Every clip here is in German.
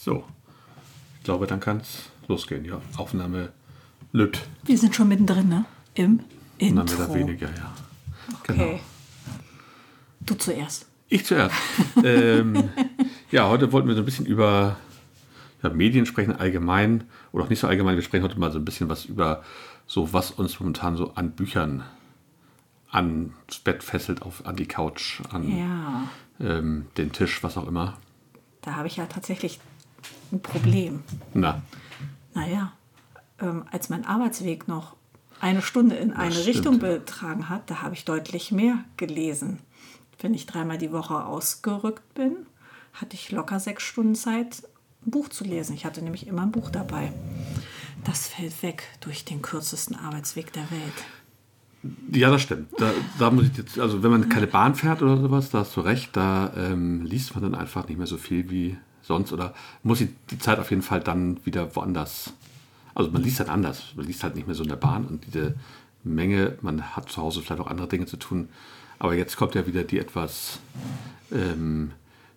So, ich glaube, dann kann es losgehen. Ja, Aufnahme lübt. Wir sind schon mittendrin, ne? Im Intro. Dann wieder weniger, ja. Okay. Genau. Du zuerst. Ich zuerst. ähm, ja, heute wollten wir so ein bisschen über ja, Medien sprechen, allgemein oder auch nicht so allgemein. Wir sprechen heute mal so ein bisschen was über so, was uns momentan so an Büchern ans Bett fesselt, auf, an die Couch, an Ja, ähm, den Tisch, was auch immer. da habe ich ja tatsächlich ein Problem. Na, Naja, ähm, als mein Arbeitsweg noch eine Stunde in eine stimmt. Richtung betragen hat, da habe ich deutlich mehr gelesen. Wenn ich dreimal die Woche ausgerückt bin, hatte ich locker sechs Stunden Zeit, ein Buch zu lesen. Ich hatte nämlich immer ein Buch dabei. Das fällt weg durch den kürzesten Arbeitsweg der Welt. Ja, das stimmt. Da, da muss ich jetzt, also wenn man keine Bahn fährt oder sowas, da hast du recht, da ähm, liest man dann einfach nicht mehr so viel wie sonst oder muss die, die Zeit auf jeden Fall dann wieder woanders. Also man liest halt anders. Man liest halt nicht mehr so in der Bahn und diese Menge, man hat zu Hause vielleicht auch andere Dinge zu tun. Aber jetzt kommt ja wieder die etwas ähm,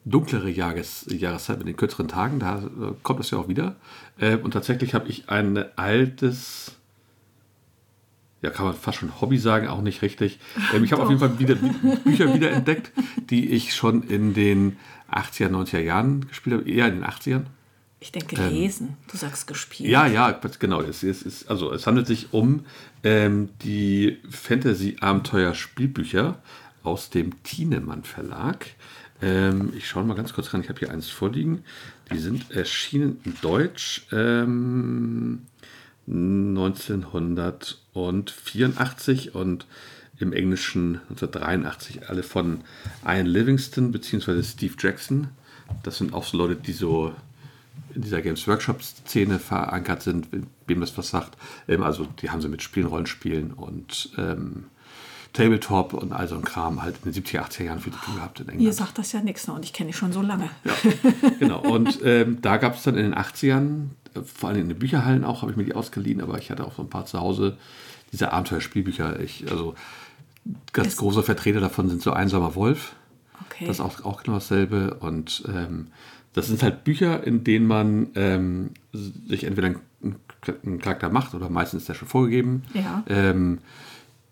dunklere Jahres, Jahreszeit mit den kürzeren Tagen, da äh, kommt das ja auch wieder. Äh, und tatsächlich habe ich ein altes ja, kann man fast schon Hobby sagen, auch nicht richtig. Ähm, ich habe auf jeden Fall wieder Bücher wiederentdeckt, die ich schon in den 80er, 90er Jahren gespielt habe, eher in den 80ern. Ich denke, lesen. Du sagst gespielt. Ähm, Ja, ja, genau. Es, es, ist, also, es handelt sich um ähm, die Fantasy-Abenteuer-Spielbücher aus dem Thienemann Verlag. Ähm, ich schaue mal ganz kurz rein. Ich habe hier eins vorliegen. Die sind erschienen in Deutsch ähm, 1984 und im Englischen 1983. Alle von Ian Livingston bzw. Steve Jackson. Das sind auch so Leute, die so in dieser Games Workshop-Szene verankert sind, wem das was sagt. Ähm, also die haben sie mit Spielen, Rollenspielen und ähm, Tabletop und all so ein Kram halt in den 70er, 80er Jahren viel zu tun gehabt in England. Ihr sagt das ja nichts ne? und ich kenne dich schon so lange. Ja, genau. Und ähm, da gab es dann in den 80ern, äh, vor allem in den Bücherhallen auch, habe ich mir die ausgeliehen, aber ich hatte auch so ein paar zu Hause, diese Abenteuerspielbücher. Ich, also ganz Es- große Vertreter davon sind so Einsamer Wolf. Okay. Das ist auch, auch genau dasselbe. Und ähm, das sind halt Bücher, in denen man ähm, sich entweder einen, einen Charakter macht oder meistens ist der schon vorgegeben. Ja. Ähm,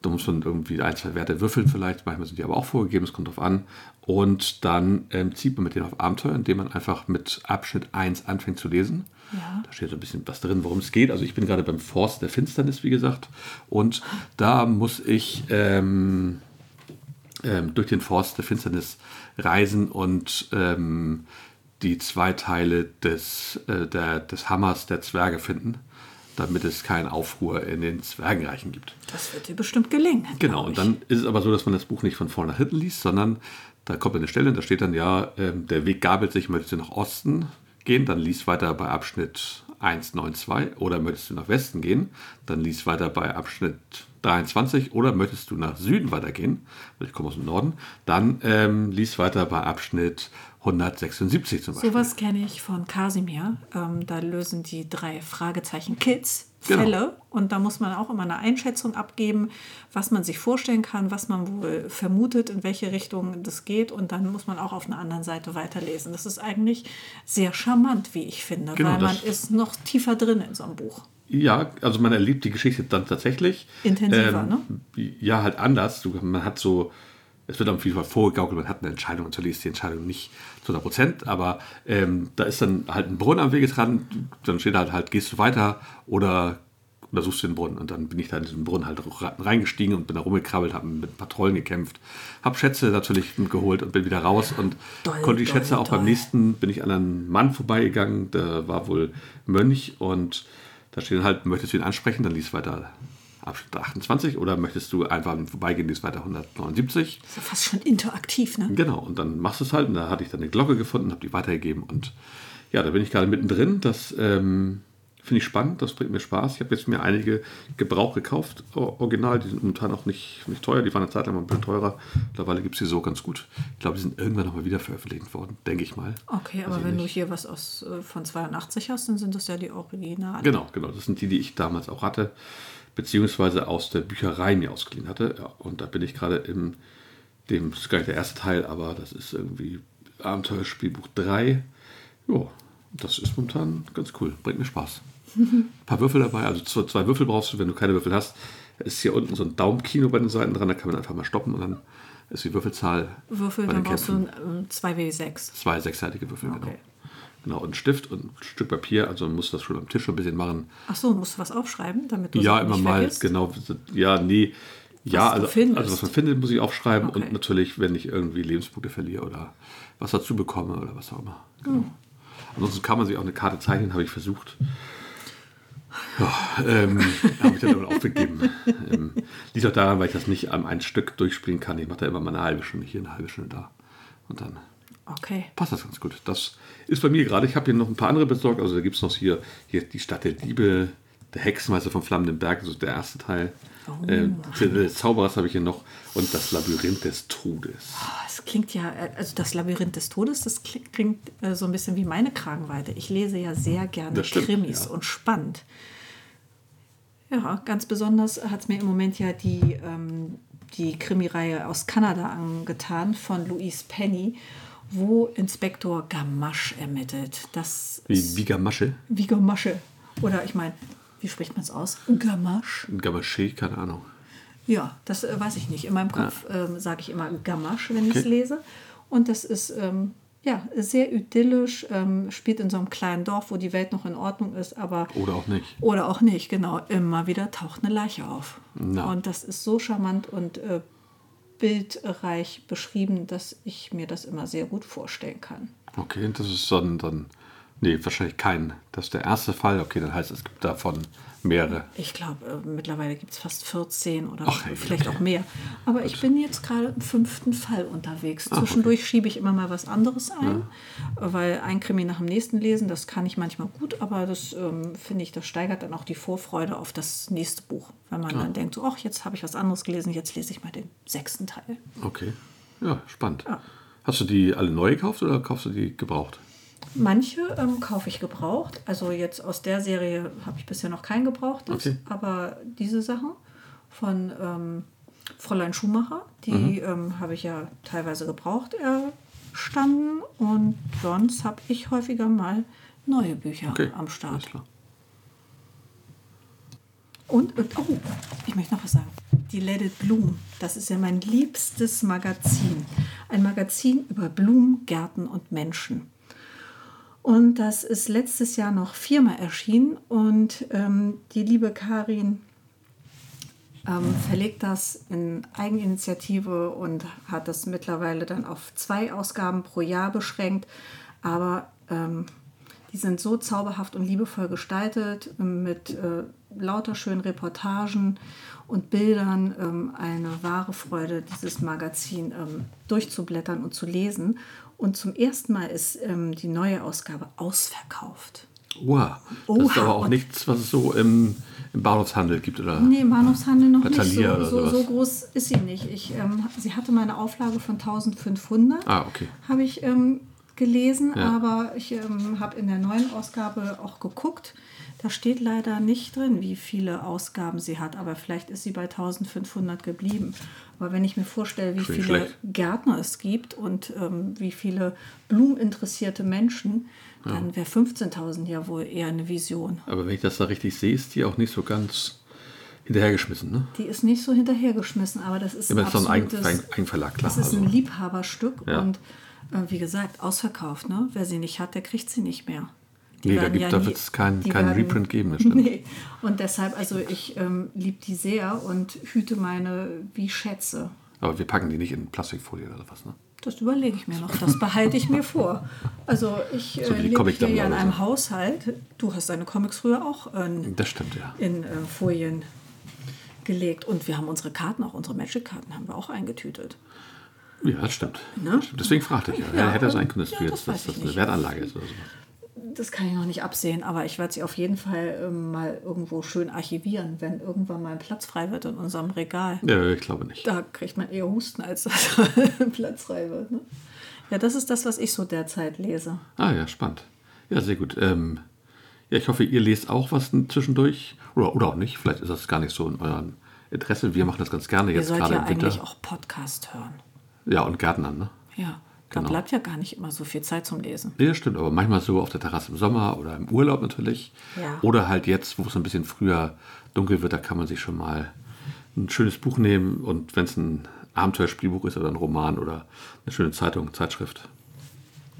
da muss man irgendwie ein, zwei Werte würfeln vielleicht, manchmal sind die aber auch vorgegeben, es kommt drauf an. Und dann ähm, zieht man mit denen auf Abenteuer, indem man einfach mit Abschnitt 1 anfängt zu lesen. Ja. Da steht so ein bisschen was drin, worum es geht. Also ich bin gerade beim Forst der Finsternis, wie gesagt. Und da muss ich ähm, ähm, durch den Forst der Finsternis reisen und ähm, die zwei Teile des, äh, der, des Hammers der Zwerge finden, damit es keinen Aufruhr in den Zwergenreichen gibt. Das wird dir bestimmt gelingen. Genau, und dann ist es aber so, dass man das Buch nicht von vorne nach hinten liest, sondern da kommt eine Stelle, da steht dann ja, ähm, der Weg gabelt sich, möchtest du nach Osten gehen, dann liest weiter bei Abschnitt 192 oder möchtest du nach Westen gehen, dann liest weiter bei Abschnitt 23 oder möchtest du nach Süden weitergehen, weil ich komme aus dem Norden, dann ähm, liest weiter bei Abschnitt 176 zum Beispiel. Sowas kenne ich von Casimir. Ähm, da lösen die drei Fragezeichen Kids Genau. Fälle und da muss man auch immer eine Einschätzung abgeben, was man sich vorstellen kann, was man wohl vermutet, in welche Richtung das geht und dann muss man auch auf einer anderen Seite weiterlesen. Das ist eigentlich sehr charmant, wie ich finde, Genau, weil man ist noch tiefer drin in so einem Buch. Ja, also man erlebt die Geschichte dann tatsächlich. Intensiver, ne? Ja, halt anders. Man hat so, es wird auf jeden Fall vorgegaukelt, man hat eine Entscheidung und zerliest die Entscheidung nicht zu 100 Prozent, aber ähm, da ist dann halt ein Brunnen am Wege dran, dann steht halt halt, gehst du weiter oder, oder suchst du den Brunnen und dann bin ich da in diesen Brunnen halt reingestiegen und bin da rumgekrabbelt, habe mit Patrollen gekämpft, habe Schätze natürlich geholt und bin wieder raus und Doll, konnte die doll, Schätze auch beim doll. nächsten bin ich an einen Mann vorbeigegangen, der war wohl Mönch und da steht dann halt, möchtest du ihn ansprechen, dann liest weiter Abschnitt 28 oder möchtest du einfach vorbeigehen, liest weiter 179. Das ist ja fast schon interaktiv, ne? Genau, und dann machst du es halt und da hatte ich dann eine Glocke gefunden, habe die weitergegeben und ja, da bin ich gerade mittendrin. Das ähm, finde ich spannend, das bringt mir Spaß. Ich habe jetzt mir einige Gebrauch gekauft, original, die sind momentan auch nicht, nicht teuer, die waren eine Zeit lang mal ein bisschen teurer. Mittlerweile gibt es die so ganz gut. Ich glaube, die sind irgendwann nochmal wieder veröffentlicht worden, denke ich mal. Okay, aber ich wenn du hier was aus, äh, von 82 hast, dann sind das ja die Originale. Genau, genau. Das sind die, die ich damals auch hatte, beziehungsweise aus der Bücherei mir ausgeliehen hatte. Ja, und da bin ich gerade im, dem, das ist gar nicht der erste Teil, aber das ist irgendwie Abenteuerspielbuch 3. Jo, Das ist momentan ganz cool. Bringt mir Spaß. Ein paar Würfel dabei. Also zwei, zwei Würfel brauchst du, wenn du keine Würfel hast. Ist hier unten so ein Daumenkino bei den Seiten dran. Da kann man einfach mal stoppen und dann ist die Würfelzahl. Würfel, bei dann den brauchst du ein, ähm, 2W6. Zwei sechsseitige Würfel. Okay. Genau, und einen Stift und ein Stück Papier. Also man muss das schon am Tisch schon ein bisschen machen. Ach so, musst du was aufschreiben, damit du Ja, Sachen immer mal, vergisst? genau. Ja, nee. Ja, also, also was man findet, muss ich aufschreiben. Okay. Und natürlich, wenn ich irgendwie Lebenspunkte verliere oder was dazu bekomme oder was auch immer. Genau. Hm. Ansonsten kann man sich auch eine Karte zeichnen, habe ich versucht. Ja, ähm, habe ich dann aber aufgegeben. ähm, liegt auch daran, weil ich das nicht am ein Stück durchspielen kann. Ich mache da immer mal eine halbe Stunde hier, eine halbe Stunde da. Und dann Okay. passt das ganz gut. Das ist bei mir gerade. Ich habe hier noch ein paar andere besorgt. Also da gibt es noch hier, hier die Stadt der Diebe, der Hexenmeister vom Flammenden Berg, also der erste Teil. Oh. Äh, des Zauberers habe ich hier noch und das Labyrinth des Todes. Ah, Es klingt ja, äh, also das Labyrinth des Todes, das klingt, klingt äh, so ein bisschen wie meine Kragenweite. Ich lese ja sehr gerne Das stimmt, Krimis ja. und spannend. Ja, ganz besonders hat es mir im Moment ja die, ähm, die Krimireihe aus Kanada angetan von Louise Penny, wo Inspektor Gamache ermittelt. Das Wie, wie Gamasche, wie Gamache. Oder ich meine, wie spricht man es aus? Gamache? Gamache, keine Ahnung. Ja, das äh, weiß ich nicht. In meinem Kopf ähm, sage ich immer Gamache, wenn ich es Okay. lese. Und das ist ähm, ja sehr idyllisch, ähm, spielt in so einem kleinen Dorf, wo die Welt noch in Ordnung ist, aber Oder auch nicht. oder auch nicht, genau. Immer wieder taucht eine Leiche auf. Na. Und das ist so charmant und äh, bildreich beschrieben, dass ich mir das immer sehr gut vorstellen kann. Okay, das ist dann, dann nee, wahrscheinlich kein. Das ist der erste Fall. Okay, dann heißt es, es gibt davon mehrere. Ich glaube, äh, mittlerweile gibt es fast 14 oder Ach, vielleicht okay. auch mehr. Aber ich bin jetzt gerade im fünften Fall unterwegs. Zwischendurch schiebe ich immer mal was anderes ein, weil ein Krimi nach dem nächsten lesen, das kann ich manchmal gut, aber das ähm, finde ich, das steigert dann auch die Vorfreude auf das nächste Buch. Wenn man dann denkt, so, ach, jetzt habe ich was anderes gelesen, jetzt lese ich mal den sechsten Teil. Okay. Ja, spannend. Ja. Hast du die alle neu gekauft oder kaufst du die gebraucht? Manche ähm, kaufe ich gebraucht. Also jetzt aus der Serie habe ich bisher noch kein gebrauchtes. Okay. Aber diese Sachen von ähm, Fräulein Schumacher, die ähm, habe ich ja teilweise gebraucht erstanden. Und sonst habe ich häufiger mal neue Bücher Okay. am Start. Und, und oh, ich möchte noch was sagen. Die Let It Bloom, das ist ja mein liebstes Magazin. Ein Magazin über Blumen, Gärten und Menschen. Und das ist letztes Jahr noch viermal erschienen. Und ähm, die liebe Karin ähm, verlegt das in Eigeninitiative und hat das mittlerweile dann auf zwei Ausgaben pro Jahr beschränkt. Aber ähm, die sind so zauberhaft und liebevoll gestaltet ähm, mit äh, lauter schönen Reportagen und Bildern. Ähm, eine wahre Freude, dieses Magazin ähm, durchzublättern und zu lesen. Und zum ersten Mal ist ähm, die neue Ausgabe ausverkauft. Wow. Das ist Oha, aber auch nichts, was es so im, im Bahnhofshandel gibt, oder? Nee, im Bahnhofshandel noch Bei nicht. So, so, so groß ist sie nicht. Ich, ähm, sie hatte mal eine Auflage von 1500. Ah, okay. Habe ich ähm, gelesen, Ja. aber ich ähm, habe in der neuen Ausgabe auch geguckt. Da steht leider nicht drin, wie viele Ausgaben sie hat, aber vielleicht ist sie bei 1500 geblieben. Aber wenn ich mir vorstelle, wie viele schlecht. Gärtner es gibt und ähm, wie viele blumeninteressierte Menschen, dann wäre 15.000 ja wohl eher eine Vision. Aber wenn ich das da richtig sehe, ist die auch nicht so ganz hinterhergeschmissen, ne? Die ist nicht so hinterhergeschmissen, aber das ist Immer ist so ein Eigenverlag, klar. Das ist also. ein Liebhaberstück Ja. und äh, wie gesagt, ausverkauft. Ne? Wer sie nicht hat, der kriegt sie nicht mehr. Die Nee, da gibt- ja da nie- wird's kein- die kein werden- Reprint geben, das stimmt. Nee. Und deshalb, also ich ähm, liebe die sehr und hüte meine wie Schätze. Aber wir packen die nicht in Plastikfolie oder sowas, ne? Das überlege ich mir noch. Das behalte ich mir vor. Also ich So äh, lebe hier ja in einem so. Haushalt. Du hast deine Comics früher auch in, Das stimmt, ja. in äh, Folien gelegt. Und wir haben unsere Karten, auch unsere Magic-Karten, haben wir auch eingetütet. Ja, das stimmt. Ne? Das. Deswegen fragte ich ja. Ja, hätte sein können, dass, ja, du das jetzt, das ich eine. Wertanlage ist oder sowas. Das kann ich noch nicht absehen, aber ich werde sie auf jeden Fall ähm, mal irgendwo schön archivieren, wenn irgendwann mal ein Platz frei wird in unserem Regal. Ja, ich glaube nicht. Da kriegt man eher Husten, als dass Platz frei wird. Ne? Ja, das ist das, was ich so derzeit lese. Ah ja, spannend. Ja, sehr gut. Ähm, ja, ich hoffe, ihr lest auch was zwischendurch. Oder, oder auch nicht. Vielleicht ist das gar nicht so in eurem Interesse. Wir machen das ganz gerne Ihr jetzt sollt gerade ja im Winter. eigentlich auch Podcast hören. Ja, und Gärtnern, ne? Ja, Da Genau. bleibt ja gar nicht immer so viel Zeit zum Lesen. Ja, stimmt, aber manchmal so auf der Terrasse im Sommer oder im Urlaub natürlich. Ja. Oder halt jetzt, wo es ein bisschen früher dunkel wird, da kann man sich schon mal ein schönes Buch nehmen und wenn es ein Abenteuerspielbuch ist oder ein Roman oder eine schöne Zeitung, Zeitschrift.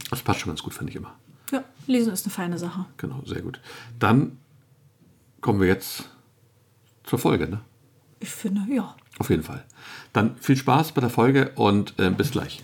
Das passt schon ganz gut, finde ich immer. Ja, Lesen ist eine feine Sache. Genau, sehr gut. Dann kommen wir jetzt zur Folge, ne? Ich finde, ja. Auf jeden Fall. Dann viel Spaß bei der Folge und äh, bis gleich.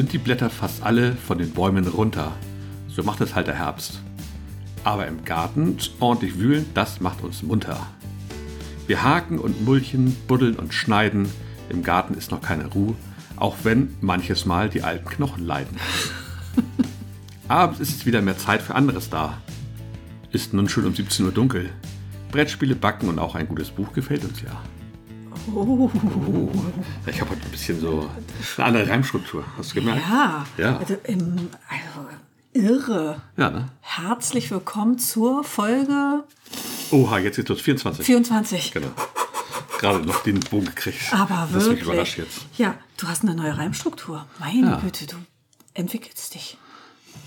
Sind die Blätter fast alle von den Bäumen runter. So macht es halt der Herbst. Aber im Garten ordentlich wühlen, das macht uns munter. Wir haken und mulchen, buddeln und schneiden. Im Garten ist noch keine Ruhe, auch wenn manches Mal die alten Knochen leiden. Abends ist es wieder mehr Zeit für anderes da. Ist nun schon um 17 Uhr dunkel. Brettspiele backen und auch ein gutes Buch gefällt uns ja. Oh. Ich habe heute ein bisschen so eine andere Reimstruktur. Hast du gemerkt? Ja, Ja. Also, im, also irre. Ja, ne? Herzlich willkommen zur Folge Oha, jetzt ist los 24. 24. Genau. Gerade noch den Bogen gekriegt. Aber das mich wirklich. überrascht jetzt. Ja, du hast eine neue Reimstruktur. Meine Ja. Güte, du entwickelst dich.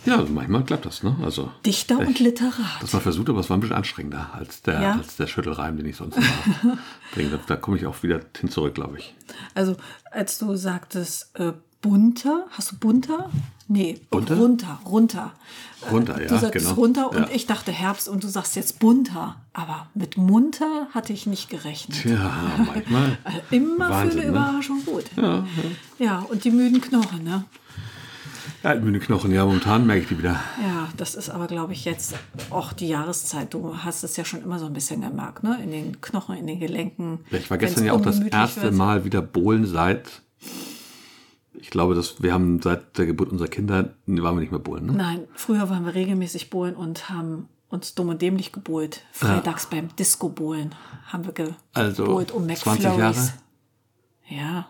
Ja, also manchmal klappt das, ne? Also, Dichter und ich- Literat. Das war versucht, aber es war ein bisschen anstrengender als der, Ja? als der Schüttelreim, den ich sonst immer bringe. Da, da komme ich auch wieder hin zurück, glaube ich. Also, als du sagtest, äh, bunter, hast du bunter? Nee, Bunter? runter, runter. Runter, Äh, ja, Du sagst genau. runter und Ja. ich dachte Herbst und du sagst jetzt bunter. Aber mit munter hatte ich nicht gerechnet. Ja, manchmal. Also immer Wahnsinn, für eine ne? Überraschung gut. Ja, ja. und die müden Knochen, ne? Ja, müde Knochen, ja, momentan merke ich die wieder. Ja, das ist aber, glaube ich, jetzt auch die Jahreszeit. Du hast es ja schon immer so ein bisschen gemerkt, ne? In den Knochen, in den Gelenken. Ja, ich war gestern ja auch das erste wird. Mal wieder Bohlen seit. Ich glaube, dass wir haben seit der Geburt unserer Kinder waren wir nicht mehr Bohlen. Ne? Nein, früher waren wir regelmäßig bohlen und haben uns dumm und dämlich gebohlt. Freitags beim Disco-Bohlen haben wir gebohlt Also um 20 McFlurries. Jahre Ja,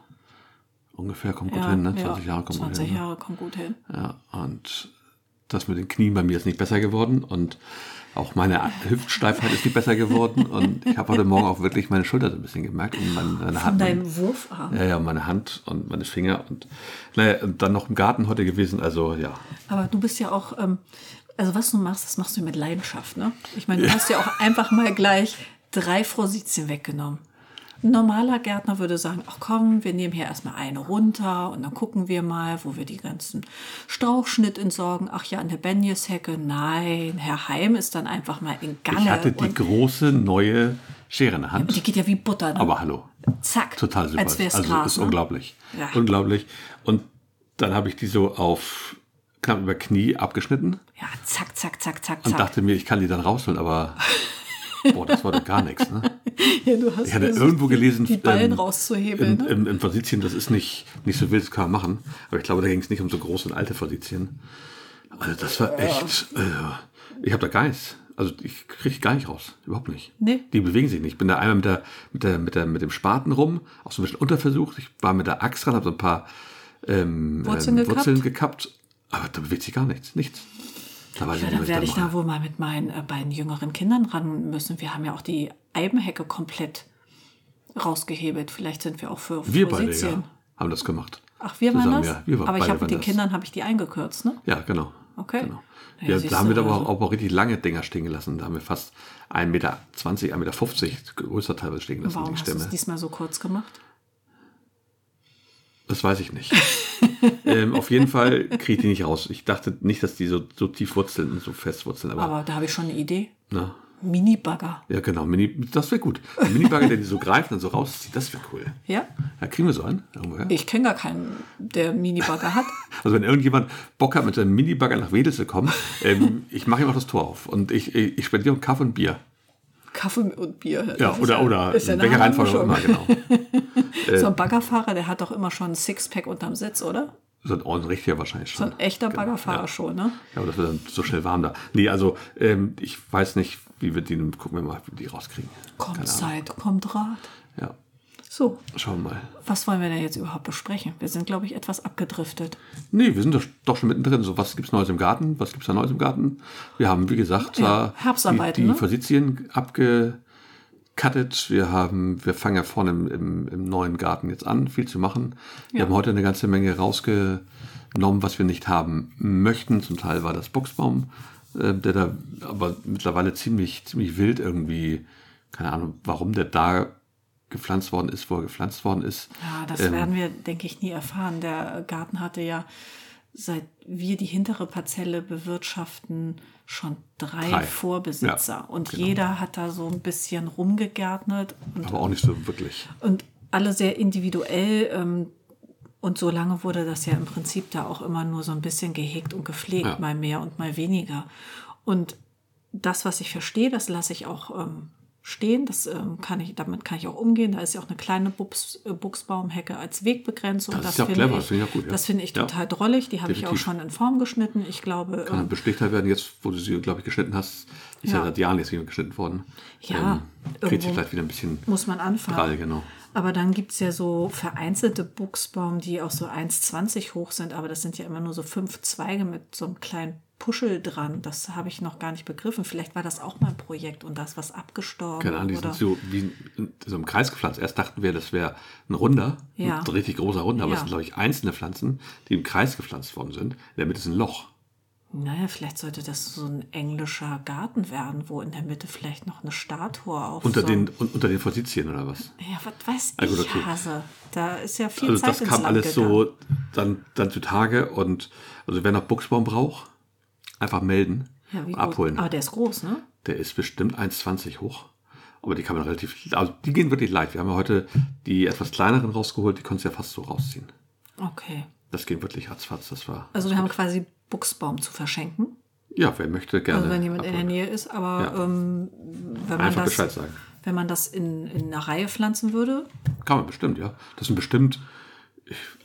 ungefähr kommt gut ja, hin, ne? ja, 20 Jahre kommt 20 gut hin. Ne? Jahre kommt gut hin. Ja, und das mit den Knien bei mir ist nicht besser geworden und auch meine Hüftsteifheit ist nicht besser geworden und ich habe heute Morgen auch wirklich meine Schulter so ein bisschen gemerkt und meine, meine Von Hand. deinem Wurfarm. Ja, ja, meine Hand und meine Finger und naja, und dann noch im Garten heute gewesen, also ja. Aber du bist ja auch, ähm, also was du machst, das machst du mit Leidenschaft, ne? Ich meine, du hast ja auch einfach mal gleich drei Frositien weggenommen. Ein normaler Gärtner würde sagen, ach komm, wir nehmen hier erstmal eine runter und dann gucken wir mal, wo wir die ganzen Strauchschnitt entsorgen. Ach ja, eine Benjeshecke. Nein, Herr Heim ist dann einfach mal in Gange. Ich hatte die und große neue Schere in der Hand. die geht ja wie Butter. Ne? Aber hallo, Zack. total super. Als wär's also Gras, ist ne? unglaublich. Ja. Unglaublich. Und dann habe ich die so auf knapp über Knie abgeschnitten Ja, zack, zack, zack, zack, und zack. dachte mir, ich kann die dann rausholen, aber boah, das war doch gar nichts. Ne? ja, du hast Ich hatte irgendwo die- gelesen, die Ballen ähm, rauszuhebeln. Im, ne? im, im Fositien, das ist nicht, nicht so wild, das kann man machen. Aber ich glaube, da ging es nicht um so große und alte Fositien. Also das war echt, äh, ich habe da gar nichts. Also ich kriege gar nicht raus, überhaupt nicht. Nee. Die bewegen sich nicht. Ich bin da einmal mit, der, mit, der, mit, der, mit dem Spaten rum, auch so ein bisschen unterversucht. Ich war mit der Axt dran, habe so ein paar ähm, Wurzeln ähm, gekappt? Wurzeln gekappt. Aber da bewegt sich gar nichts, nichts. Da weiß Ja, dann werde ich da wohl mal mit meinen äh, beiden jüngeren Kindern ran müssen. Wir haben ja auch die Eibenhecke komplett rausgehebelt. Vielleicht sind wir auch für Wir beide, ja, haben das gemacht. Ach, wir waren Zusammen, das? ja. Wir waren- aber ich habe mit waren den das. Kindern habe ich die eingekürzt, ne? Ja, genau. Okay. Genau. Ja, da haben wir aber also- auch, auch richtig lange Dinger stehen gelassen. Da haben wir fast 1,20 Meter, 1,50 Meter größer teilweise stehen gelassen, Warum die hast du es Stämme. diesmal so kurz gemacht? Das weiß ich nicht. ähm, auf jeden Fall kriege ich die nicht raus. Ich dachte nicht, dass die so, so tief wurzeln und so fest wurzeln. Aber, Aber da habe ich schon eine Idee. na, Mini-Bagger. ja, genau. Mini, das wäre gut. Ein Minibagger, der die so greift und so rauszieht, das wäre cool. Ja? Ja, kriegen wir so einen? Irgendwoher? Ich kenne gar keinen, der Mini-Bagger hat. Also wenn irgendjemand Bock hat, mit seinem Minibagger nach Wedel zu kommen, ähm, ich mache ihm auch das Tor auf. Und ich, ich, ich spendiere ihm Kaffee und Bier. Kaffee und Bier. Das Ja, oder, oder ist ja welcher Reihenfolge immer, genau. So ein Baggerfahrer, der hat doch immer schon ein Sixpack unterm Sitz, oder? So ein ordentlich richtiger wahrscheinlich So schon. ein echter Genau, Baggerfahrer ja. schon, ne? Ja, aber das wird dann so schnell warm da. Nee, also ähm, ich weiß nicht, wie wir die, gucken wir mal, wie wir die rauskriegen. Kommt. Zeit, kommt Rat. Ja, So, schauen wir mal. was wollen wir denn jetzt überhaupt besprechen? Wir sind, glaube ich, etwas abgedriftet. Nee, wir sind doch, schon mittendrin. So, was gibt's Neues im Garten? Was gibt's da Neues im Garten? Wir haben, wie gesagt, Ja, Herbstarbeiten, die, die ne? Forsythien abgekattet. Wir haben, wir fangen ja vorne im, im, im neuen Garten jetzt an, viel zu machen. Wir Ja. haben heute eine ganze Menge rausgenommen, was wir nicht haben möchten. Zum Teil war das Buchsbaum, äh, der da aber mittlerweile ziemlich, ziemlich wild irgendwie, keine Ahnung, warum der da gepflanzt worden ist, wo er gepflanzt worden ist. Ja, das Ähm, werden wir, denke ich, nie erfahren. Der Garten hatte ja, seit wir die hintere Parzelle bewirtschaften, schon drei, Drei. Vorbesitzer. Ja, und genau. jeder hat da so ein bisschen rumgegärtnet und, Aber auch nicht so wirklich. und alle sehr individuell. Ähm, und so lange wurde das ja im Prinzip da auch immer nur so ein bisschen gehegt und gepflegt, Ja. mal mehr und mal weniger. Und das, was ich verstehe, das lasse ich auch ähm, stehen. Das, ähm, kann ich, damit kann ich auch umgehen. Da ist ja auch eine kleine Buchs, äh, Buchsbaumhecke als Wegbegrenzung. Das ist ja clever, das finde ich gut, ja. Das finde ich Ja. total drollig. Die habe ich auch schon in Form geschnitten. Ich glaube, Kann dann beschlichter werden, jetzt, wo du sie, glaube ich, geschnitten hast. Ist ja, Ja. seit Jahren jetzt wieder geschnitten worden. Ja, Ähm, kriegt irgendwo vielleicht wieder ein bisschen muss man anfangen. prall, genau. Aber dann gibt es ja so vereinzelte Buchsbaum, die auch so 1,20 hoch sind, aber das sind ja immer nur so fünf Zweige mit so einem kleinen Puschel dran. Das habe ich noch gar nicht begriffen. Vielleicht war das auch mal ein Projekt und da ist was abgestorben. Keine Ahnung, die sind so wie in so im Kreis gepflanzt. Erst dachten wir, das wäre ein runder, Ja. ein richtig großer runder, aber Ja. es sind, glaube ich, einzelne Pflanzen, die im Kreis gepflanzt worden sind. In der Mitte ist ein Loch. Naja, vielleicht sollte das so ein englischer Garten werden, wo in der Mitte vielleicht noch eine Statue auf Unter so den, un- unter den Forsythien oder was? Ja, was weiß Ah, ich, okay. Hase. Da ist ja viel Also Zeit das ins kam alles gegangen. so dann, dann zutage und also wer noch Buchsbaum braucht, einfach melden, ja, wie groß- abholen. Aber der ist groß, ne? Der ist bestimmt 1,20 hoch. Aber die kann man relativ, also die gehen wirklich leicht. Wir haben ja heute die etwas kleineren rausgeholt, die konntest du ja fast so rausziehen. Okay. Das ging wirklich ratzfatz, das war. Also wir haben quasi Buchsbaum zu verschenken. Ja, wer möchte gerne. Also wenn jemand in der abholen. Nähe ist, aber Ja. ähm, wenn man Einfach das, Bescheid sagen. wenn man das in, in einer Reihe pflanzen würde, Kann man bestimmt, ja. Das sind bestimmt,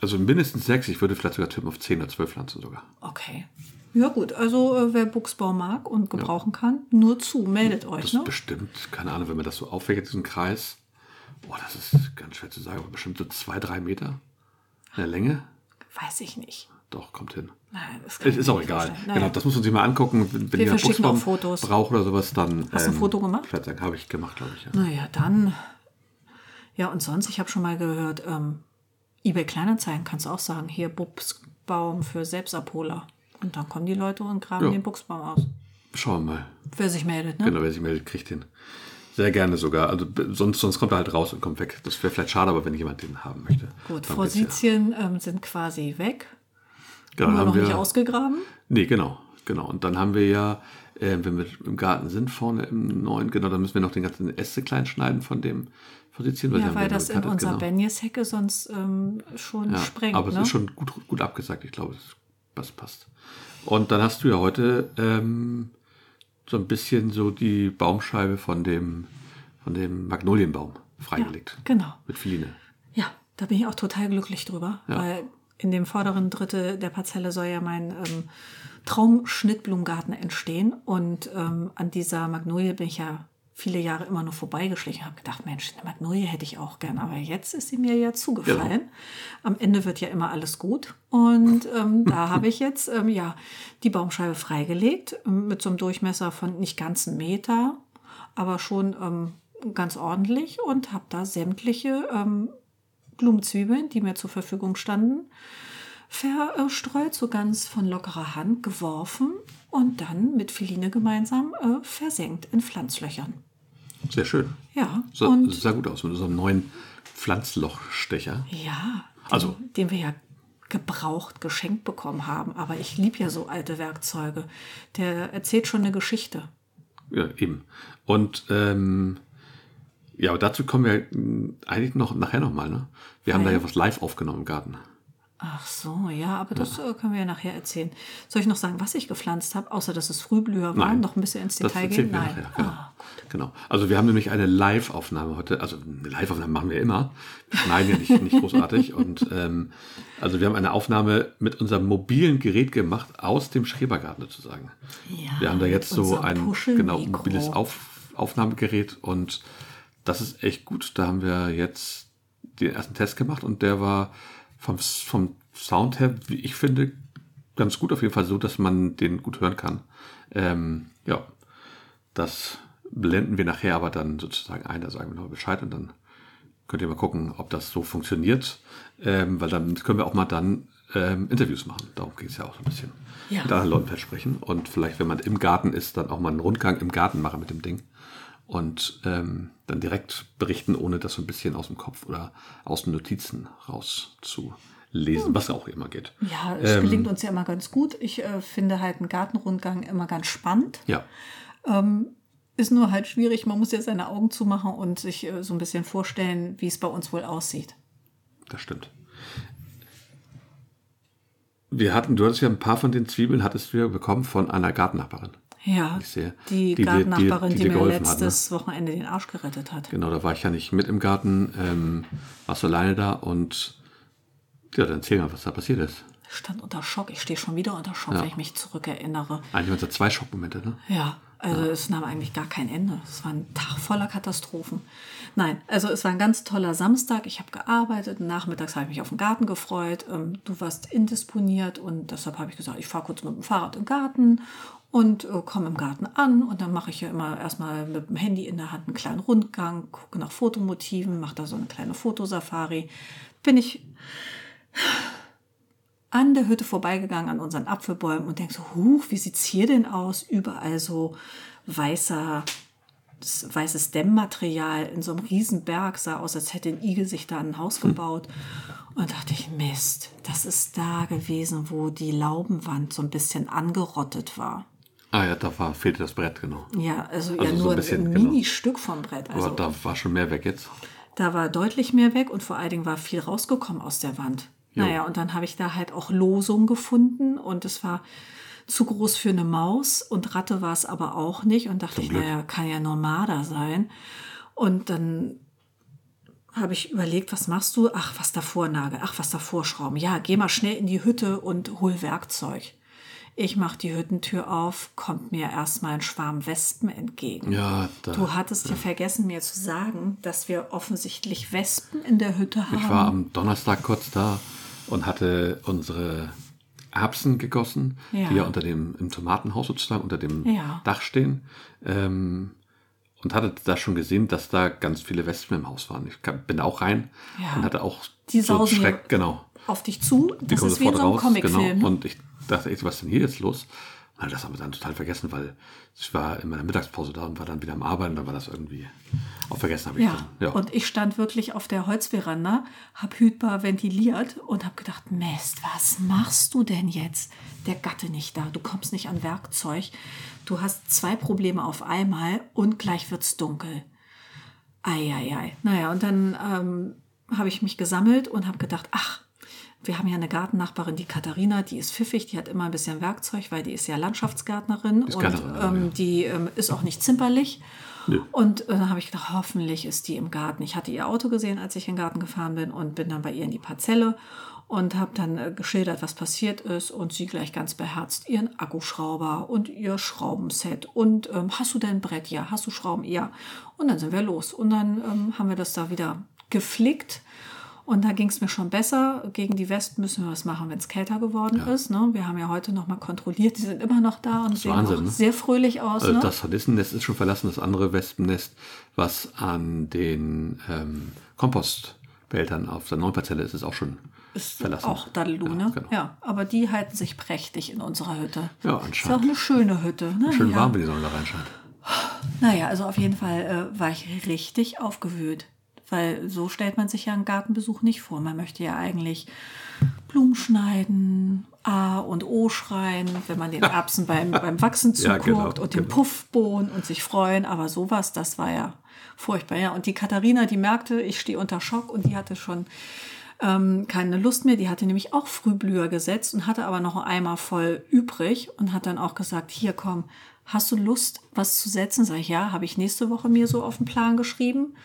also mindestens sechs, ich würde vielleicht sogar tippen auf zehn oder zwölf Pflanzen sogar. okay. Ja gut, also äh, wer Buchsbaum mag und gebrauchen kann, nur zu, meldet euch. Das Ne? ist bestimmt, keine Ahnung, wenn man das so aufwägt, diesen Kreis. Boah, das ist ganz schwer zu sagen, aber bestimmt so zwei, drei Meter in der Länge. Weiß ich nicht. Doch, kommt hin. Nein, das kann Es ist auch egal. vorstellen. Naja. Genau, das muss man sich mal angucken. Wenn, Wir jemand verschicken Fotos. braucht oder sowas, dann. ähm, Hast du ein Foto gemacht? Habe ich gemacht, glaube ich. Ja. Naja, dann. Ja, und sonst, ich habe schon mal gehört, ähm, eBay Kleinanzeigen kannst du auch sagen, hier Buchsbaum für Selbstabholer. Und dann kommen die Leute und graben Ja. den Buchsbaum aus. Schauen wir mal. Wer sich meldet, ne? Genau, wer sich meldet, kriegt den. Sehr gerne sogar. Also sonst, sonst kommt er halt raus und kommt weg. Das wäre vielleicht schade, aber wenn jemand den haben möchte. Gut, geht's ja. Ähm, sind quasi weg. Genau, Immer dann noch haben nicht wir, ausgegraben. Nee, genau, genau. Und dann haben wir ja, äh, wenn wir im Garten sind, vorne im neuen, genau, dann müssen wir noch den ganzen Äste klein schneiden von dem Forsythien. die Ja, haben weil wir das in unserer genau. Benjeshecke sonst ähm, schon Ja, sprengt. aber es ne? ist schon gut, gut abgesagt. Ich glaube, das, das passt. Und dann hast du ja heute ähm, so ein bisschen so die Baumscheibe von dem, von dem Magnolienbaum freigelegt. genau. Mit Filine. Ja, da bin ich auch total glücklich drüber, Ja. weil in dem vorderen Drittel der Parzelle soll ja mein ähm, Traumschnittblumengarten entstehen. Und ähm, an dieser Magnolie bin ich ja viele Jahre immer nur vorbeigeschlichen. Habe gedacht, Mensch, eine Magnolie hätte ich auch gern. Aber jetzt ist sie mir ja zugefallen. Am Ende wird ja immer alles gut. Und ähm, da habe ich jetzt ähm, ja die Baumscheibe freigelegt ähm, mit so einem Durchmesser von nicht ganz einen Meter, aber schon ähm, ganz ordentlich und habe da sämtliche ähm, Blumenzwiebeln, die mir zur Verfügung standen, verstreut, so ganz von lockerer Hand geworfen und dann mit Filine gemeinsam äh, versenkt in Pflanzlöchern. Sehr schön. Ja, So, und sah gut aus mit unserem neuen Pflanzlochstecher. ja, den, Also- den wir ja gebraucht geschenkt bekommen haben. Aber ich liebe ja so alte Werkzeuge. Der erzählt schon eine Geschichte. Ja, eben. Und ähm, ja, aber dazu kommen wir mh, eigentlich noch nachher nochmal. Ne? Wir haben da ja was live aufgenommen im Garten. Ach so, ja, aber das äh, können wir ja nachher erzählen. Soll ich noch sagen, was ich gepflanzt habe, außer dass es Frühblüher waren? Nein. Noch ein bisschen ins Detail gehen? wir Nein. nachher. Genau. Ah, genau. Also wir haben nämlich eine Live-Aufnahme heute. Also eine Live-Aufnahme machen wir immer. Wir schneiden ja nicht, nicht großartig. Und ähm, also wir haben eine Aufnahme mit unserem mobilen Gerät gemacht aus dem Schrebergarten sozusagen. Ja, wir haben da jetzt so ein genau, mobiles Auf, Aufnahmegerät und das ist echt gut. Da haben wir jetzt den ersten Test gemacht und der war vom, vom Sound her, wie ich finde, ganz gut. Auf jeden Fall so, dass man den gut hören kann. Ähm, ja, das blenden wir nachher aber dann sozusagen ein. Da sagen wir noch Bescheid und dann könnt ihr mal gucken, ob das so funktioniert. Ähm, weil dann können wir auch mal dann ähm, Interviews machen. Darum geht es ja auch so ein bisschen. Ja. Mit anderen Leuten versprechen. Und vielleicht, wenn man im Garten ist, dann auch mal einen Rundgang im Garten machen mit dem Ding. Und ähm, dann direkt berichten, ohne das so ein bisschen aus dem Kopf oder aus den Notizen rauszulesen, was auch immer geht. Ja, es Ähm, gelingt uns ja immer ganz gut. Ich äh, finde halt einen Gartenrundgang immer ganz spannend. Ja, Ist nur halt schwierig, man muss ja seine Augen zumachen und sich äh, so ein bisschen vorstellen, wie es bei uns wohl aussieht. das stimmt. Wir hatten, du hattest ja ein paar von den Zwiebeln, hattest du ja bekommen von einer Gartennachbarin. Ja, sehe. die, Die Gartennachbarin, die- die, die mir geholfen hat, ne? letztes Wochenende den Arsch gerettet hat. Genau, da war ich ja nicht mit im Garten, ähm, warst du alleine da und ja, dann erzähl mal, was da passiert ist. Ich stand unter Schock. Ich stehe schon wieder unter Schock, Ja. wenn ich mich zurückerinnere. Eigentlich waren es zwei Schockmomente, ne? Ja, also es nahm eigentlich gar kein Ende. Es war ein Tag voller Katastrophen. Nein, also es war ein ganz toller Samstag. Ich habe gearbeitet. Nachmittags habe ich mich auf den Garten gefreut. Ähm, Du warst indisponiert und deshalb habe ich gesagt, ich fahre kurz mit dem Fahrrad im Garten und äh, komme im Garten an. Und dann mache ich ja immer erstmal mit dem Handy in der Hand einen kleinen Rundgang, gucke nach Fotomotiven, mache da so eine kleine Fotosafari. Bin ich an der Hütte vorbeigegangen, an unseren Apfelbäumen und denk so, huch, wie sieht's hier denn aus? Überall so weißer, weißes Dämmmaterial in so einem Riesenberg, sah aus, als hätte ein Igel sich da ein Haus gebaut. Und dachte ich, Mist, das ist da gewesen, wo die Laubenwand so ein bisschen angerottet war. Ah ja, da war, fehlte das Brett, genau. Ja, also, Also ja so nur ein bisschen, ein genau. Mini-Stück vom Brett. Also Aber da war schon mehr weg jetzt. da war deutlich mehr weg und vor allen Dingen war viel rausgekommen aus der Wand. Jo. Naja, und dann habe ich da halt auch Losung gefunden und es war zu groß für eine Maus und Ratte war es aber auch nicht und dachte ich, Glück. naja, kann ja nur Marder sein. Und dann habe ich überlegt, was machst du? Ach, was davor nagel, ach, was davor schrauben. Ja, geh mal schnell in die Hütte und hol Werkzeug. Ich mache die Hüttentür auf, kommt mir erstmal ein Schwarm Wespen entgegen. Ja, da. Du hattest ja vergessen, mir zu sagen, dass wir offensichtlich Wespen in der Hütte haben. Ich war am Donnerstag kurz da und hatte unsere Erbsen gegossen, Ja. die ja unter dem, im Tomatenhaus sozusagen, unter dem Ja. Dach stehen. Ähm, und hatte da schon gesehen, dass da ganz viele Wespen im Haus waren. Ich bin da auch rein und hatte auch Die so Schreck, genau. auf dich zu. Die Das kommen ist wie in so einem sofort raus, Comicfilm. genau. Und ich dachte echt, was ist denn hier jetzt los? Na, das haben wir dann total vergessen, weil ich war in meiner Mittagspause da und war dann wieder am Arbeiten, dann war das irgendwie auch vergessen, habe ich ja. dann. Ja. und ich stand wirklich auf der Holzveranda, habe hütbar ventiliert und habe gedacht, Mist, was machst du denn jetzt? Der Gatte nicht da, du kommst nicht an Werkzeug, du hast zwei Probleme auf einmal und gleich wird's dunkel. Eieiei. Naja, und dann ähm, habe ich mich gesammelt und habe gedacht, ach, wir haben ja eine Gartennachbarin, die Katharina, die ist pfiffig, die hat immer ein bisschen Werkzeug, weil die ist ja Landschaftsgärtnerin ist und ähm, ja. die ähm, ist auch nicht zimperlich. Nö. Und äh, dann habe ich gedacht, hoffentlich ist die im Garten. Ich hatte ihr Auto gesehen, als ich in den Garten gefahren bin und bin dann bei ihr in die Parzelle und habe dann äh, geschildert, was passiert ist und sie gleich ganz beherzt ihren Akkuschrauber und ihr Schraubenset und ähm, hast du denn Brett? Ja. Hast du Schrauben? Ja. Und dann sind wir los und dann ähm, haben wir das da wieder geflickt. Und da ging es mir schon besser. Gegen die Wespen müssen wir was machen, wenn es kälter geworden ist. Ne? Wir haben ja heute noch mal kontrolliert. Die sind immer noch da und sehen Wahnsinn, auch ne? sehr fröhlich aus. Also ne? das Hornissennest ist schon verlassen, das andere Wespennest, was an den ähm, Eltern auf der neuen Parzelle ist es auch schon Ist verlassen. auch Daddelu, ja, ne? Genau. Ja, aber die halten sich prächtig in unserer Hütte. Ja, Ist auch anscheinend. eine schöne Hütte. Ne? Schön ja. warm, wenn die Sonne da reinscheint. Naja, also auf jeden Fall äh, war ich richtig aufgewühlt. Weil so stellt man sich ja einen Gartenbesuch nicht vor. Man möchte ja eigentlich Blumen schneiden, A und O schreien, wenn man den Erbsen beim, beim Wachsen Ja, zuguckt genau, und den genau. Puffbohnen und sich freuen. Aber sowas, das war ja furchtbar. Ja. Und die Katharina, die merkte, ich stehe unter Schock und die hatte schon ähm, keine Lust mehr. Die hatte nämlich auch Frühblüher gesetzt und hatte aber noch einen Eimer voll übrig und hat dann auch gesagt, hier komm, hast du Lust, was zu setzen? Sag ich, ja, habe ich nächste Woche mir so auf den Plan geschrieben.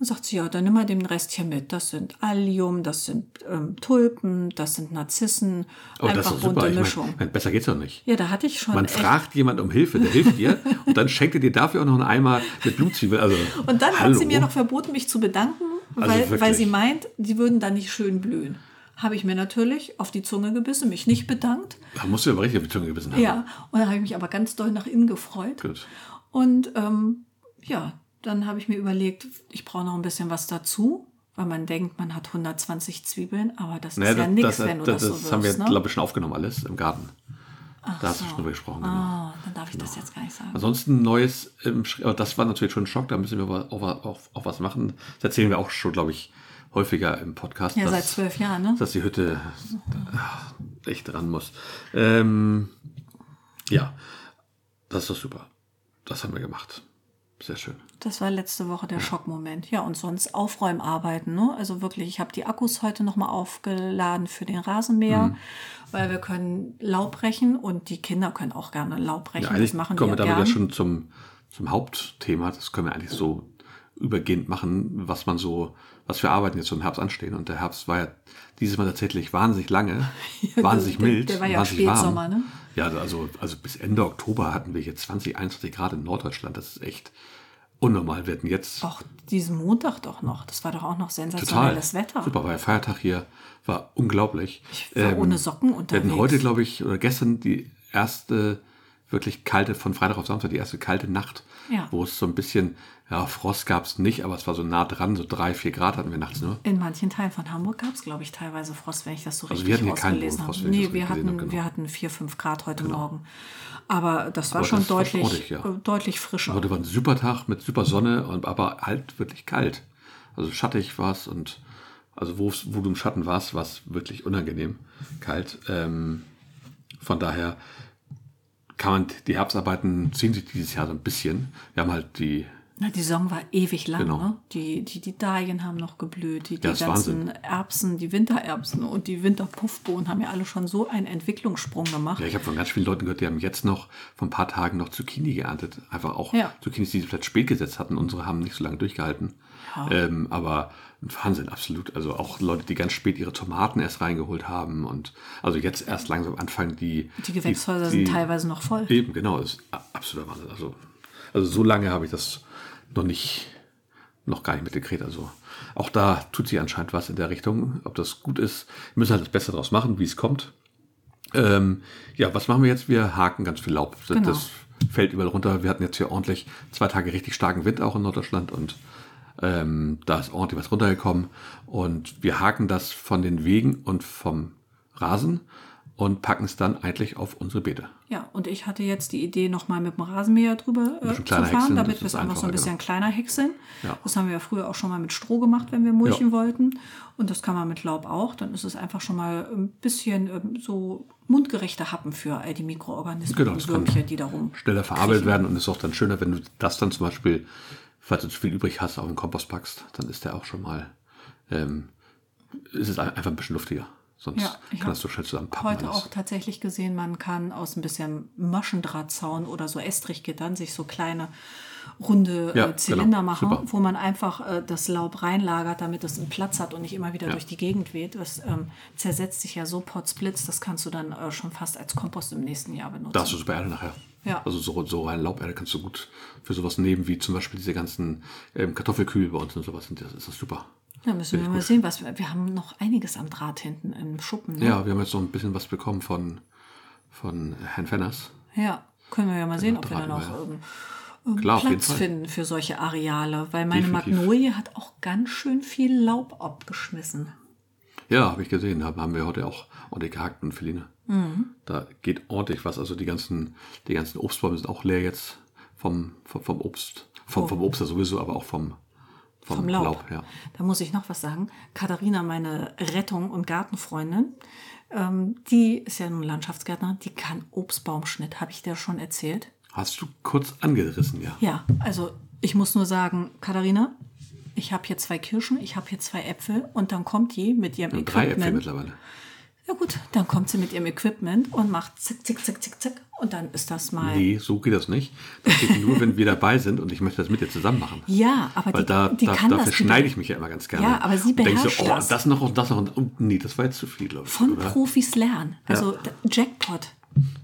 Und sagt sie, ja, dann nimm mal den Rest hier mit. Das sind Allium, das sind ähm, Tulpen, das sind Narzissen. Aber das einfach ist doch super. bunte Ich mein, Mischung. mein, besser geht's doch nicht. ja, da hatte ich schon Man echt fragt jemand um Hilfe, der hilft dir und dann schenkt er dir dafür auch noch einen Eimer mit Blutzwiebel. Also, Und dann hallo. hat sie mir noch verboten, mich zu bedanken, Also weil, wirklich. weil sie meint, die würden dann nicht schön blühen. Habe ich mir natürlich auf die Zunge gebissen, mich nicht bedankt. Da musst du aber richtig auf die Zunge gebissen haben. Ja, und dann habe ich mich aber ganz doll nach innen gefreut. Gut. Und ähm, ja, dann habe ich mir überlegt, ich brauche noch ein bisschen was dazu, weil man denkt, man hat 120 Zwiebeln, aber das Naja, ist ja das, nichts, das, wenn du das, das, das so haben wir, ne? glaube ich, schon aufgenommen alles im Garten. da hast du so. schon drüber gesprochen. Genau. Ah, dann darf ich das jetzt gar nicht sagen. Ansonsten Neues, das war natürlich schon ein Schock, da müssen wir aber auch, auch, auch was machen. Das erzählen wir auch schon, glaube ich, häufiger im Podcast. Ja, dass, seit zwölf Jahren, ne? Dass die Hütte äh, echt dran muss. Ähm, ja, das ist doch super. Das haben wir gemacht. Sehr schön. Das war letzte Woche der Schockmoment. Ja, und sonst Aufräumarbeiten. Ne? Also wirklich, ich habe die Akkus heute nochmal aufgeladen für den Rasenmäher, Mhm. weil wir können Laub brechen und die Kinder können auch gerne Laub brechen. Ja, das machen kommen wir ja damit gern. ja schon zum, zum Hauptthema. Das können wir eigentlich so übergehend machen, was man so, was für Arbeiten jetzt so im Herbst anstehen. Und der Herbst war ja dieses Mal tatsächlich wahnsinnig lange, wahnsinnig der- mild, der war ja wahnsinnig Spätsommer, warm. ne? Ja, also, also bis Ende Oktober hatten wir hier 20, 21 Grad in Norddeutschland. Das ist echt unnormal. Wir hatten jetzt Auch diesen Montag doch noch. Das war doch auch noch total sensationelles Wetter. super, weil der Feiertag hier war unglaublich. Ähm, Ich war ohne Socken Wir unterwegs. hatten heute, glaube ich, oder gestern die erste wirklich kalte, von Freitag auf Samstag, die erste kalte Nacht, Ja. wo es so ein bisschen, ja, Frost gab es nicht, aber es war so nah dran, so drei, vier Grad hatten wir nachts nur. In manchen Teilen von Hamburg gab es, glaube ich, teilweise Frost, wenn ich das so Also richtig wir hatten hier keinen ausgelesen Bodenfrost, habe. Nee, wir hatten, habe, genau. wir hatten 4, 5 Grad heute Morgen. Aber das war Aber schon das deutlich, ordentlich, ja. deutlich frischer. Heute war ein super Tag mit super Sonne, und, aber halt wirklich kalt. Also schattig war es und also wo, wo du im Schatten warst, war es wirklich unangenehm kalt. Ähm, von daher kann man die Herbstarbeiten ziehen sich dieses Jahr so ein bisschen. Wir haben halt die Na, die Saison war ewig lang. Genau. Ne? Die, die, die Dahlien haben noch geblüht. Die, die ist ganzen Wahnsinn. Erbsen, die Wintererbsen und die Winterpuffbohnen haben ja alle schon so einen Entwicklungssprung gemacht. Ja, ich habe von ganz vielen Leuten gehört, die haben jetzt noch vor ein paar Tagen noch Zucchini geerntet. Einfach auch Ja. Zucchinis, die sie vielleicht spät gesetzt hatten. Unsere haben nicht so lange durchgehalten. Ähm, aber Wahnsinn, absolut. Also auch Leute, die ganz spät ihre Tomaten erst reingeholt haben und also jetzt erst langsam anfangen, die. Die Gewächshäuser die- sind teilweise noch voll. Eben, genau, das ist absoluter Wahnsinn. Also, also so lange habe ich das noch nicht, noch gar nicht mitgekriegt. Also auch da tut sich anscheinend was in der Richtung. Ob das gut ist, wir müssen halt das Beste draus machen, wie es kommt. Ähm, ja, was machen wir jetzt? Wir haken ganz viel Laub. Das, Genau. das fällt überall runter. Wir hatten jetzt hier ordentlich zwei Tage richtig starken Wind auch in Norddeutschland und ähm, da ist ordentlich was runtergekommen. Und wir haken das von den Wegen und vom Rasen und packen es dann eigentlich auf unsere Beete. Ja, und ich hatte jetzt die Idee, nochmal mit dem Rasenmäher drüber äh, zu fahren, häckseln, damit wir es einfach so ein einfacher, bisschen genau. kleiner häckseln. Ja. Das haben wir ja früher auch schon mal mit Stroh gemacht, wenn wir mulchen Ja. wollten. Und das kann man mit Laub auch. Dann ist es einfach schon mal ein bisschen ähm, so mundgerechte Happen für all die Mikroorganismen, Genau, kann Würmchen, die da rum. schneller verarbeitet werden und es ist auch dann schöner, wenn du das dann zum Beispiel, falls du zu viel übrig hast, auf den Kompost packst, dann ist der auch schon mal, ähm, ist es ein- einfach ein bisschen luftiger. Sonst Ja, ich kann hab das so schnell zusammenpappen. Heute alles. auch tatsächlich gesehen, man kann aus ein bisschen Maschendrahtzaun oder so Estrichgittern sich so kleine runde Ja, äh, Zylinder genau, machen, super. wo man einfach äh, das Laub reinlagert, damit es einen Platz hat und nicht immer wieder Ja. durch die Gegend weht. Das ähm, zersetzt sich ja so potzblitz, das kannst du dann äh, schon fast als Kompost im nächsten Jahr benutzen. Da hast du super Erde nachher. Ja. Also so, so rein Lauberde kannst du gut für sowas nehmen, wie zum Beispiel diese ganzen ähm, Kartoffelkühe bei uns und sowas. Und das ist das super. ja, müssen wir mal sehen, was wir, wir haben noch einiges am Draht hinten im Schuppen. Ne? Ja, wir haben jetzt noch ein bisschen was bekommen von, von Herrn Fenners. Ja, können wir ja mal sehen, ob wir auch Drahtmeier. ähm, Klar, Platz finden für solche Areale, weil meine Definitiv. Magnolie hat auch ganz schön viel Laub abgeschmissen. Ja, habe ich gesehen. Da haben wir heute auch ordentlich gehackten Feline. Mhm. Da geht ordentlich was. Also die ganzen, die ganzen Obstbäume sind auch leer jetzt vom, vom, vom Obst. Vom, vom Obst ja sowieso, aber auch vom, vom, Oh. Vom Laub. ja. Da muss ich noch was sagen. Katharina, meine Rettung- und Gartenfreundin, ähm, die ist ja nun Landschaftsgärtnerin, die kann Obstbaumschnitt, habe ich dir schon erzählt. Hast du kurz angerissen, ja. Ja, also ich muss nur sagen, Katharina, ich habe hier zwei Kirschen, ich habe hier zwei Äpfel und dann kommt die mit ihrem Und drei Äpfel Equipment. mittlerweile. Ja gut, dann kommt sie mit ihrem Equipment und macht zick, zick, zick, zick, zick und dann ist das mal... Nee, so geht das nicht. Das geht nur, wenn wir dabei sind und ich möchte das mit dir zusammen machen. Ja, aber Weil die, da, die da, kann dafür das schneide ich mich ja immer ganz gerne. Ja, aber sie Und beherrscht so, oh, das. das noch und das noch und, und nee, das war jetzt zu viel, glaube ich. von oder? Profis lernen. Also da- Jackpot.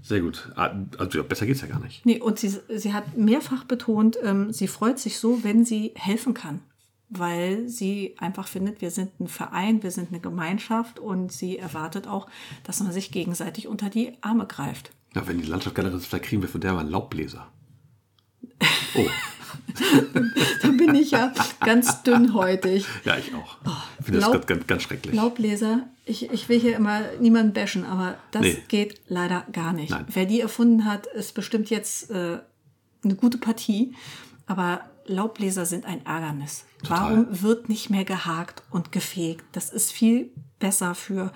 Sehr gut. Ah, Also ja, besser geht's ja gar nicht. Nee, und sie, sie hat mehrfach betont, ähm, sie freut sich so, wenn sie helfen kann. Weil sie einfach findet, wir sind ein Verein, wir sind eine Gemeinschaft und sie erwartet auch, dass man sich gegenseitig unter die Arme greift. Ja, wenn die Landschaft generell ist, vielleicht kriegen wir von der mal einen Laubbläser. Oh, Da bin ich ja ganz dünnhäutig. ja, ich auch. Ich finde das Laub- ganz, ganz, ganz schrecklich. Laubbläser, ich, ich will hier immer niemanden bashen, aber das Nee. geht leider gar nicht. Nein. Wer die erfunden hat, ist bestimmt jetzt äh, eine gute Partie, aber Laubbläser sind ein Ärgernis. Total. Warum wird nicht mehr gehakt und gefegt? Das ist viel besser für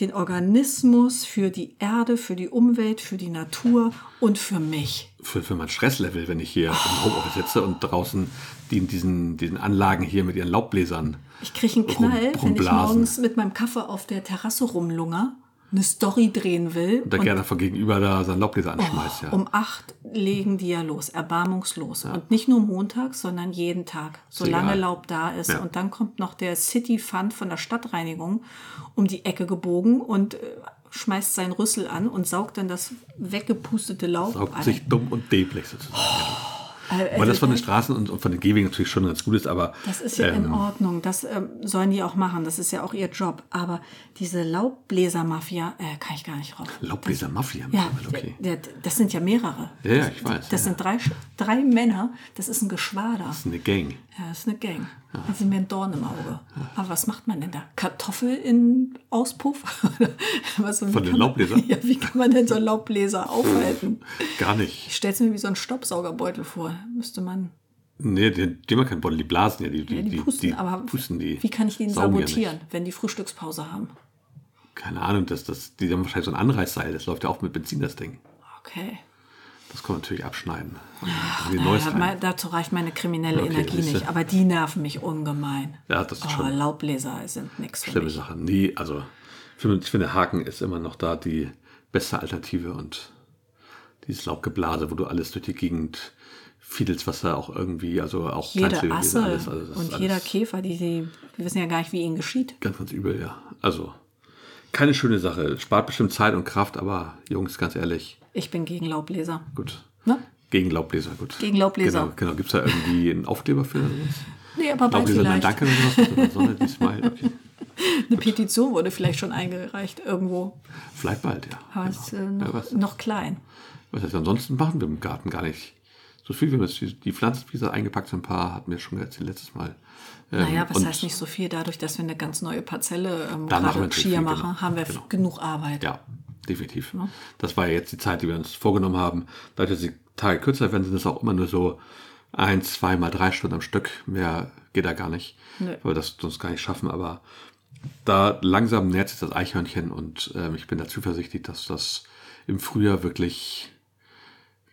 den Organismus, für die Erde, für die Umwelt, für die Natur und für mich. Für, für mein Stresslevel, wenn ich hier im Homeoffice sitze und draußen die in diesen, diesen Anlagen hier mit ihren Laubbläsern. Ich kriege einen Knall, wenn ich morgens mit meinem Kaffee auf der Terrasse rumlunger, eine Story drehen will. Und da gerne von gegenüber da seinen Laubbläser anschmeißt, ja. Um acht legen die ja los, erbarmungslos. Und nicht nur montags, sondern jeden Tag, solange. Laub da ist. Ja. Und dann kommt noch der City Fund von der Stadtreinigung um die Ecke gebogen und äh, schmeißt seinen Rüssel an und saugt dann das weggepustete Laub Saugt ein. sich dumm und dämlich sozusagen. Äh, Weil das von den Straßen und, von den Gehwegen natürlich schon ganz gut ist, aber Das ist ja in Ordnung, das ähm, sollen die auch machen, das ist ja auch ihr Job. Aber diese Laubbläser-Mafia äh, kann ich gar nicht rauf. Laubbläser-Mafia Ja, okay. das sind ja mehrere. Ja, ja, ich weiß. Das ja. sind drei, drei Männer, das ist ein Geschwader. Das ist eine Gang. Ja, das ist eine Gang. Das sind mir ein Dorn im Auge. Aber was macht man denn da? Kartoffel in Auspuff? was, Von man- Laubbläsern? Ja, wie kann man denn so einen Laubbläser aufhalten? Gar nicht. Ich stelle es mir wie so einen Staubsaugerbeutel vor. Müsste man. Nee, die, die man kein Beutel, die blasen ja, die, die, Ja, die pusten, aber pusten die. wie kann ich den ja sabotieren, nicht. wenn die Frühstückspause haben? Keine Ahnung, das, das, die haben wahrscheinlich so ein Anreißseil, das läuft ja auch mit Benzin, das Ding. Okay. Das kann man natürlich abschneiden. Ja, da- rein. mein- dazu reicht meine kriminelle Okay, Energie nicht. Aber die nerven mich ungemein. Ja, das ist oh, schon Laubbläser sind nichts für schlimme mich. Sache. Nee, also ich finde, Haken ist immer noch da die beste Alternative und dieses Laubgeblase, wo du alles durch die Gegend fiedelst, was da auch irgendwie, also auch Jede Asse alles, also und jeder alles Käfer, die, die, die wissen ja gar nicht, wie ihnen geschieht. Ganz, ganz übel, ja. Also keine schöne Sache. Spart bestimmt Zeit und Kraft, aber Jungs, ganz ehrlich, Ich bin gegen Laubbläser. gut. Ne? Gegen Laubbläser, gut. Gegen Laubbläser. Genau, genau. Gibt es da irgendwie einen Aufkleber für oder sowas? Nee, aber bald Laubbläser, nein, vielleicht. danke oder sowas? Oder Sonne, diesmal. Okay. Eine Petition wurde vielleicht schon eingereicht irgendwo. Vielleicht bald, ja. Aber Genau. es ist äh, Ja, noch, was, noch klein. was heißt, ansonsten machen wir im Garten gar nicht so viel. Wir haben jetzt die, die Pflanzen, wie gesagt, eingepackt sind ein paar, hatten wir schon erzählt letztes Mal. Ähm, Naja, was heißt nicht so viel? Dadurch, dass wir eine ganz neue Parzelle ähm, machen wir gerade natürlich Skier viel, machen, genau. haben wir Genau. genug Arbeit. Ja, definitiv. Das war ja jetzt die Zeit, die wir uns vorgenommen haben. Dadurch, dass die Tage kürzer werden, sind es auch immer nur so ein, zwei mal drei Stunden am Stück. Mehr geht da gar nicht, Nö. weil wir das sonst gar nicht schaffen. Aber da langsam nähert sich das Eichhörnchen und ähm, ich bin da zuversichtlich, dass das im Frühjahr wirklich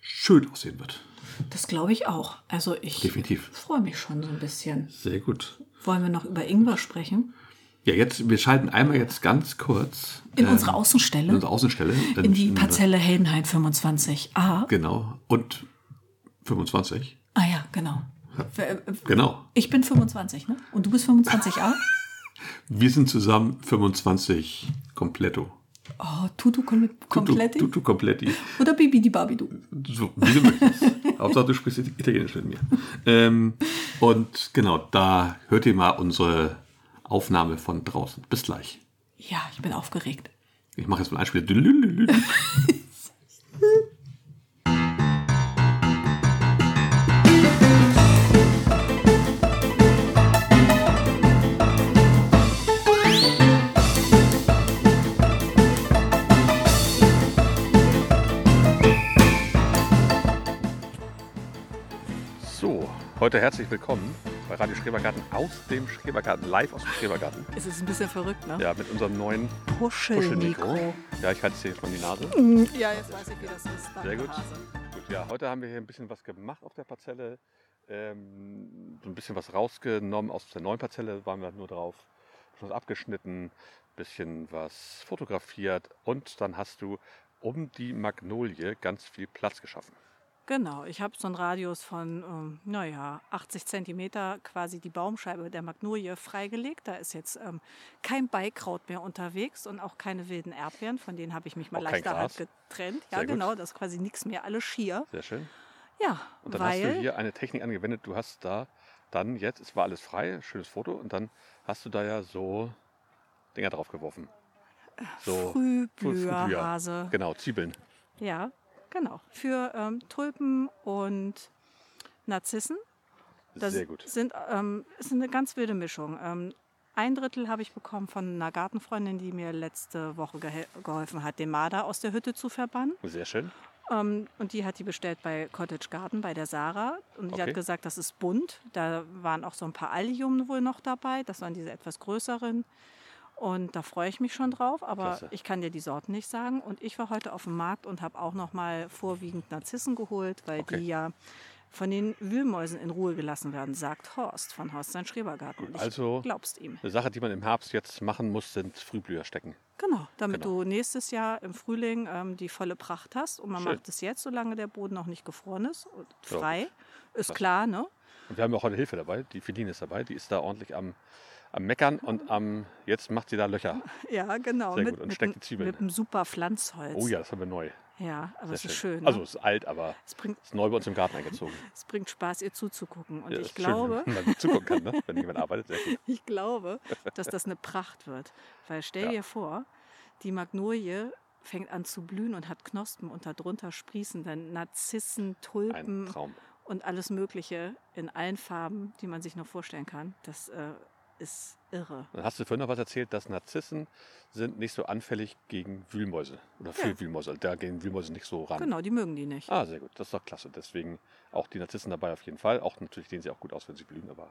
schön aussehen wird. Das glaube ich auch. Also ich freue mich schon so ein bisschen. Sehr gut. Wollen wir noch über Ingwer sprechen? Ja, jetzt, wir schalten einmal jetzt ganz kurz In ähm, unsere Außenstelle? in unsere Außenstelle. In die Parzelle Heldenhain 25a. Genau. Und 25. Ah ja, genau. Äh, äh, Genau. Ich bin 25, ne? Und du bist 25a? Wir sind zusammen 25 kompletto. Oh, Tutu kom Kompletti? Tutu, tutu kompletti. Oder Bibi die Babidu? So, wie du möchtest. Hauptsache, du sprichst Italienisch mit mir. Ähm, und genau, da hört ihr mal unsere Aufnahme von draußen. Bis gleich. Ja, ich bin aufgeregt. Ich mache jetzt mal ein Spiel. Heute herzlich willkommen bei Radio Schrebergarten aus dem Schrebergarten, live aus dem Schrebergarten. Es ist ein bisschen verrückt, ne? Ja, mit unserem neuen Puschelmikro. Puschelmikro. Ja, ich halte es mal in die Nase. Ja, jetzt weiß ich, wie das ist. Sehr gut. Gut, ja, heute haben wir hier ein bisschen was gemacht auf der Parzelle. Ähm, so ein bisschen was rausgenommen aus der neuen Parzelle, waren wir nur drauf. Schon was abgeschnitten, ein bisschen was fotografiert und dann hast du um die Magnolie ganz viel Platz geschaffen. Genau, ich habe so einen Radius von, ähm, naja, 80 Zentimeter quasi die Baumscheibe der Magnolie freigelegt. Da ist jetzt ähm, kein Beikraut mehr unterwegs und auch keine wilden Erdbeeren. Von denen habe ich mich mal Auch kein leichterhalb Gras. getrennt. Ja, Sehr gut. genau, das ist quasi nichts mehr, alles schier. Sehr schön. Ja, Und dann hast du weil hier eine Technik angewendet. Du hast da dann jetzt, es war alles frei, schönes Foto, und dann hast du da ja so Dinger drauf geworfen. So Früh- Frühblüherhase. Genau, Zwiebeln. Ja, genau. Für ähm, Tulpen und Narzissen. Das Sehr gut. Sind, ähm, ist eine ganz wilde Mischung. Ähm, ein Drittel habe ich bekommen von einer Gartenfreundin, die mir letzte Woche gehe geholfen hat, den Marder aus der Hütte zu verbannen. Sehr schön. Ähm, und die hat die bestellt bei Cottage Garden, bei der Sarah. Und die Okay. hat gesagt, das ist bunt. Da waren auch so ein paar Allium wohl noch dabei. Das waren diese etwas größeren. Und da freue ich mich schon drauf. Aber Klasse. ich kann dir die Sorten nicht sagen. Und ich war heute auf dem Markt und habe auch noch mal vorwiegend Narzissen geholt, weil Okay. die ja von den Wühlmäusen in Ruhe gelassen werden, sagt Horst von Horst sein Schrebergarten. Und ich Also- glaubst ihm. Eine Sache, die man im Herbst jetzt machen muss, sind Frühblüher stecken. Genau, damit Genau. du nächstes Jahr im Frühling ähm, die volle Pracht hast. Und man Schön. macht es jetzt, solange der Boden noch nicht gefroren ist und Ja, frei. Ist Klasse. klar, ne? Und wir haben auch heute Hilfe dabei. Die Feline ist dabei. Die ist da ordentlich am, am Meckern und am. Jetzt macht sie da Löcher. Ja, genau. Sehr mit, gut. Und mit, steckt die Zwiebeln. Mit einem super Pflanzholz. Oh ja, das haben wir neu. Ja, aber es ist schön. Also ne? es ist alt, aber es, bringt, ist neu bei uns im Garten eingezogen. es bringt Spaß, ihr zuzugucken. Und Ja, ich ist schön, glaube, wenn man zugucken kann, ne? wenn jemand arbeitet. Sehr gut. ich glaube, dass das eine Pracht wird. Weil stell Ja. dir vor, die Magnolie fängt an zu blühen und hat Knospen und darunter sprießen dann Narzissen, Tulpen und alles Mögliche in allen Farben, die man sich noch vorstellen kann. Das äh, ist irre. Dann hast du vorhin noch was erzählt, dass Narzissen sind nicht so anfällig gegen Wühlmäuse oder für Ja. Wühlmäuse. Da gehen Wühlmäuse nicht so ran. Genau, die mögen die nicht. Ah, sehr gut. Das ist doch klasse. Deswegen auch die Narzissen dabei auf jeden Fall. Auch natürlich sehen sie auch gut aus, wenn sie blühen, aber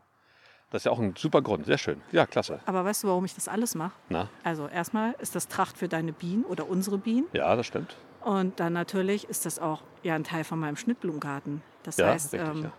das ist ja auch ein super Grund. Sehr schön. Ja, klasse. Aber weißt du, warum ich das alles mache? Na, Also erstmal ist das Tracht für deine Bienen oder unsere Bienen. ja, das stimmt. Und dann natürlich ist das auch ja, ein Teil von meinem Schnittblumengarten. Das Ja, heißt, richtig, ähm, ja.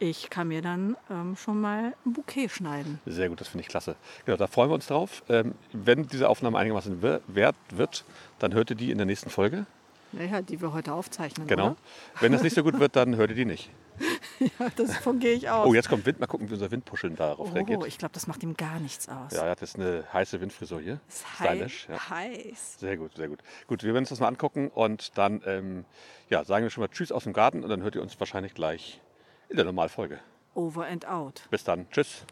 Ich kann mir dann ähm, schon mal ein Bouquet schneiden. Sehr gut, das finde ich klasse. Genau, da freuen wir uns drauf. Ähm, wenn diese Aufnahme einigermaßen wer- wert wird, dann hört ihr die in der nächsten Folge. Naja, die wir heute aufzeichnen. Genau. Wenn das nicht so gut wird, dann hört ihr die nicht. Oder? Das von gehe ich aus. Oh, jetzt kommt Wind. Mal gucken, wie unser Windpuscheln darauf Oh, reagiert. ich glaube, das macht ihm gar nichts aus. Ja, er hat jetzt eine heiße Windfrisur hier. ist hei Stylisch. Ja. heiß. Sehr gut, sehr gut. Gut, wir werden uns das mal angucken und dann ähm, ja, sagen wir schon mal Tschüss aus dem Garten und dann hört ihr uns wahrscheinlich gleich in der Normalfolge. Over and out. Bis dann. Tschüss.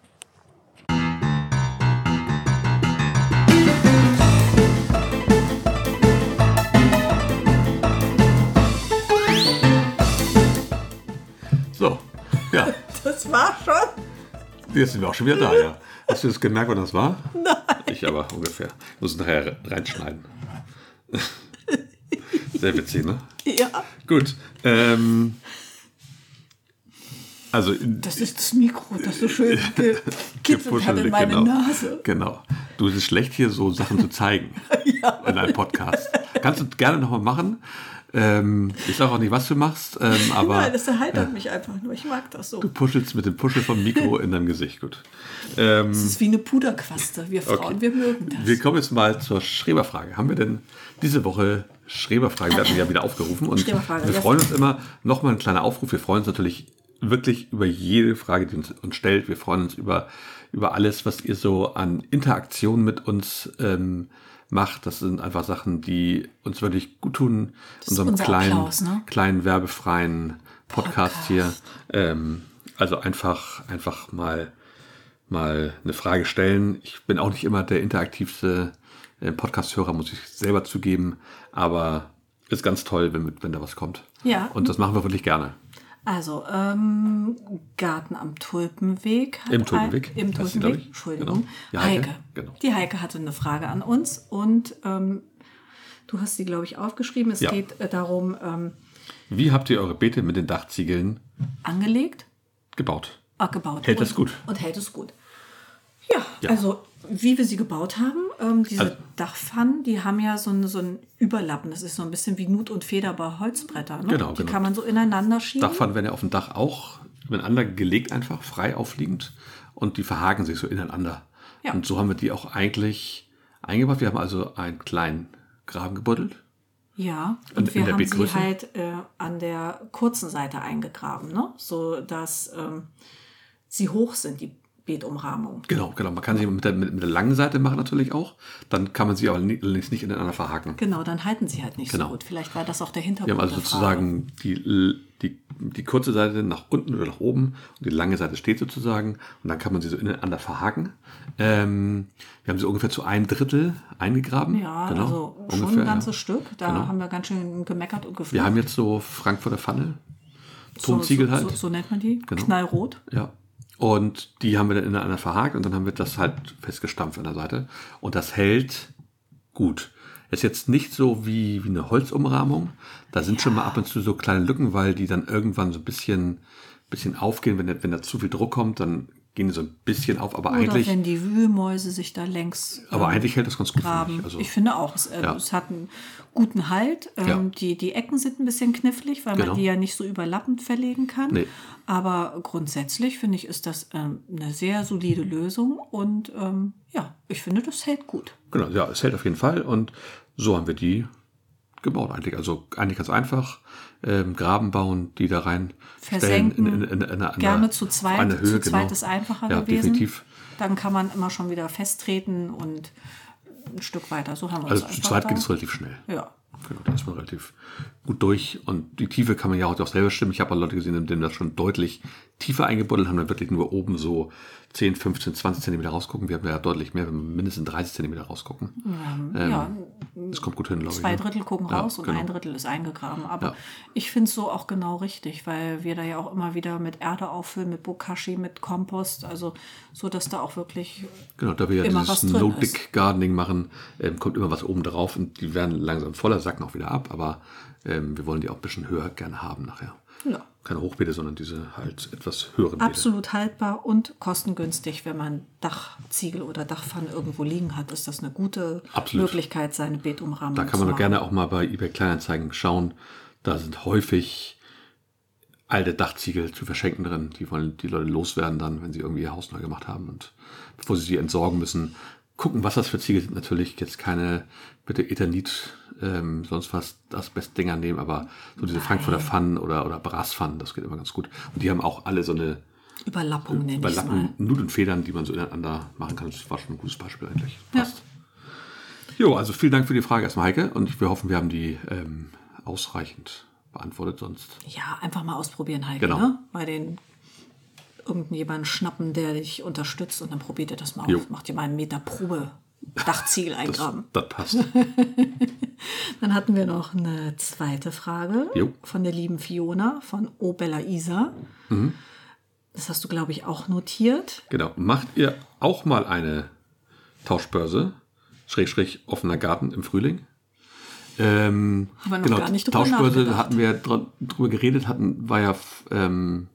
So, ja, Das war schon. jetzt sind wir auch schon wieder da, ja. Hast du das gemerkt, wann das war? Nein. Ich aber ungefähr. Ich muss es nachher reinschneiden. Sehr witzig, ne? Ja. Gut. Ähm, also Das ist das Mikro, das so schön gekitzelt hat in meine genau. Nase. Genau. Du, es ist schlecht, hier so Sachen zu zeigen in einem Podcast. Kannst du gerne nochmal machen. Ähm, ich sage auch nicht, was du machst, ähm, aber Nein, das erheitert mich einfach nur. Ich mag das so. du puschelst mit dem Puschel vom Mikro in deinem Gesicht. Gut. Ähm, Das ist wie eine Puderquaste. Wir Frauen, Okay. wir mögen das. wir kommen jetzt mal zur Schreberfrage. Haben wir denn diese Woche Schreberfrage? Wir hatten ja wieder aufgerufen und wir ja. freuen uns immer, nochmal ein kleiner Aufruf, wir freuen uns natürlich wirklich über jede Frage, die uns, uns stellt. Wir freuen uns über, über alles, was ihr so an Interaktion mit uns ähm, macht. Das sind einfach Sachen, die uns wirklich gut tun. ist Unserem unser kleinen, Applaus, ne? kleinen werbefreien Podcast, hier. Ähm, also einfach, einfach mal mal eine Frage stellen. Ich bin auch nicht immer der interaktivste äh, Podcast-Hörer, muss ich selber zugeben, aber ist ganz toll, wenn, wenn da was kommt. Ja. Und das machen wir wirklich gerne. Also, ähm, Garten am Tulpenweg. Im Tulpenweg, Ein, Im heißt sie, Tulpenweg, ich. Entschuldigung. Genau. Die Heike, Heike. genau. Die Heike hatte eine Frage an uns und ähm, du hast sie, glaube ich, aufgeschrieben. Es Ja. geht äh, darum, ähm, Wie habt ihr eure Beete mit den Dachziegeln angelegt, gebaut. Ah, gebaut. Hält und, es gut. Und hält es gut. Ja, Ja. also wie wir sie gebaut haben, ähm, diese Also- Dachpfannen, die haben ja so ein, so ein Überlappen. Das ist so ein bisschen wie Nut und Feder bei Holzbrettern. Ne? Genau, die genau. kann man so ineinander schieben. Dachpfannen werden ja auf dem Dach auch übereinander gelegt, einfach frei aufliegend. Und die verhaken sich so ineinander. Ja. Und so haben wir die auch eigentlich eingebaut. Wir haben also einen kleinen Graben gebuddelt. Ja, Und und in wir haben sie halt äh, an der kurzen Seite eingegraben, ne? so dass ähm, sie hoch sind, die Beetumrahmung. Genau, genau. Man kann sie mit der, mit, mit der langen Seite machen natürlich auch. Dann kann man sie aber allerdings nicht ineinander verhaken. Genau, dann halten sie halt nicht Genau. so gut. Vielleicht war das auch der Hintergrund. Wir haben also sozusagen die, die, die kurze Seite nach unten oder nach oben und die lange Seite steht sozusagen und dann kann man sie so ineinander verhaken. Ähm, wir haben sie ungefähr zu einem Drittel eingegraben. Ja, genau, also schon ungefähr, ein ganzes ja. Stück. Da Genau. haben wir ganz schön gemeckert und geflucht. Wir haben jetzt so Frankfurter Pfanne, so, Tonziegel so, halt. So, so nennt man die. Genau. Knallrot. Ja. Und die haben wir dann ineinander verhakt und dann haben wir das halt festgestampft an der Seite. Und das hält gut. Ist jetzt nicht so wie, wie eine Holzumrahmung. Da sind schon mal ab und zu so kleine Lücken, weil die dann irgendwann so ein bisschen, bisschen aufgehen. Wenn, wenn da zu viel Druck kommt, dann gehen die so ein bisschen auf. Aber Oder eigentlich, wenn die Wühlmäuse sich da längs aber ähm, eigentlich hält das ganz gut. graben. Ich. Also, ich finde auch, es, äh, Ja. es hat einen guten Halt. Ähm, Ja. die, die Ecken sind ein bisschen knifflig, weil Genau. man die ja nicht so überlappend verlegen kann. Nee. Aber grundsätzlich finde ich, ist das ähm, eine sehr solide Lösung. Und ähm, ja, ich finde, das hält gut. Genau, ja, es hält auf jeden Fall. Und so haben wir die gebaut eigentlich. Also eigentlich ganz einfach. Ähm, Graben bauen, die da rein Versenken, in, in, in, in, in, Gerne einer- zu zweit. einer Höhe, zu zweit genau. ist einfacher ja, gewesen. definitiv. Dann kann man immer schon wieder festtreten und ein Stück weiter. So haben wir Also zu zweit da- geht es relativ schnell. Ja. Genau, da ist man relativ gut durch. Und die Tiefe kann man ja auch selber stimmen. Ich habe auch Leute gesehen, denen das schon deutlich tiefer eingebuddelt haben, dann wirklich nur oben so 10, 15, 20 Zentimeter rausgucken. Wir haben ja deutlich mehr, wenn wir mindestens 30 Zentimeter rausgucken. ja, Das kommt gut hin, glaube ich. Zwei ne? Drittel gucken Ja, raus und genau. ein Drittel ist eingegraben. Aber Ja. ich finde es so auch genau richtig, weil wir da ja auch immer wieder mit Erde auffüllen, mit Bokashi, mit Kompost, also so, dass da auch wirklich Genau, da wir ja dieses No-Dick-Gardening machen, ähm, kommt immer was oben drauf und die werden langsam voller, sacken auch wieder ab, aber ähm, wir wollen die auch ein bisschen höher gerne haben nachher. ja, Keine Hochbeete, sondern diese halt etwas höheren Beete. absolut haltbar und kostengünstig. Wenn man Dachziegel oder Dachpfannen irgendwo liegen hat, ist das eine gute Absolut. Möglichkeit, seine Beetumrahmung Da kann zu man doch gerne auch mal bei eBay Kleinanzeigen schauen. Da sind häufig alte Dachziegel zu verschenken drin. Die wollen die Leute loswerden dann, wenn sie irgendwie ihr Haus neu gemacht haben. Und bevor sie sie entsorgen müssen, gucken, was das für Ziegel sind. Natürlich jetzt keine, bitte Eternit, ähm, sonst was Asbest-Dinger nehmen, aber so diese Frankfurter Pfannen oder, oder Braspfannen, das geht immer ganz gut. Und die haben auch alle so eine Überlappung nenne. Überlappen, Nudelfedern, die man so ineinander machen kann. Das war schon ein gutes Beispiel eigentlich. Ja. Passt. Jo, also vielen Dank für die Frage erstmal, Heike. Und wir hoffen, wir haben die ähm, ausreichend beantwortet. Sonst Ja, einfach mal ausprobieren, Heike. Genau. Ne? Bei den irgendjemanden schnappen, der dich unterstützt und dann probiert ihr das mal Jo. auf. Macht ihr mal einen Meter Probe Dachziegel das, eingraben. das passt. Dann hatten wir noch eine zweite Frage Jo. von der lieben Fiona von O Bella Isa. Mhm. Das hast du, glaube ich, auch notiert. genau. Macht ihr auch mal eine Tauschbörse, Schrägstrich offener Garten im Frühling? Ähm, Haben wir noch genau, gar nicht drüber Tauschbörse hatten wir dr drüber geredet, hatten, war ja, ähm,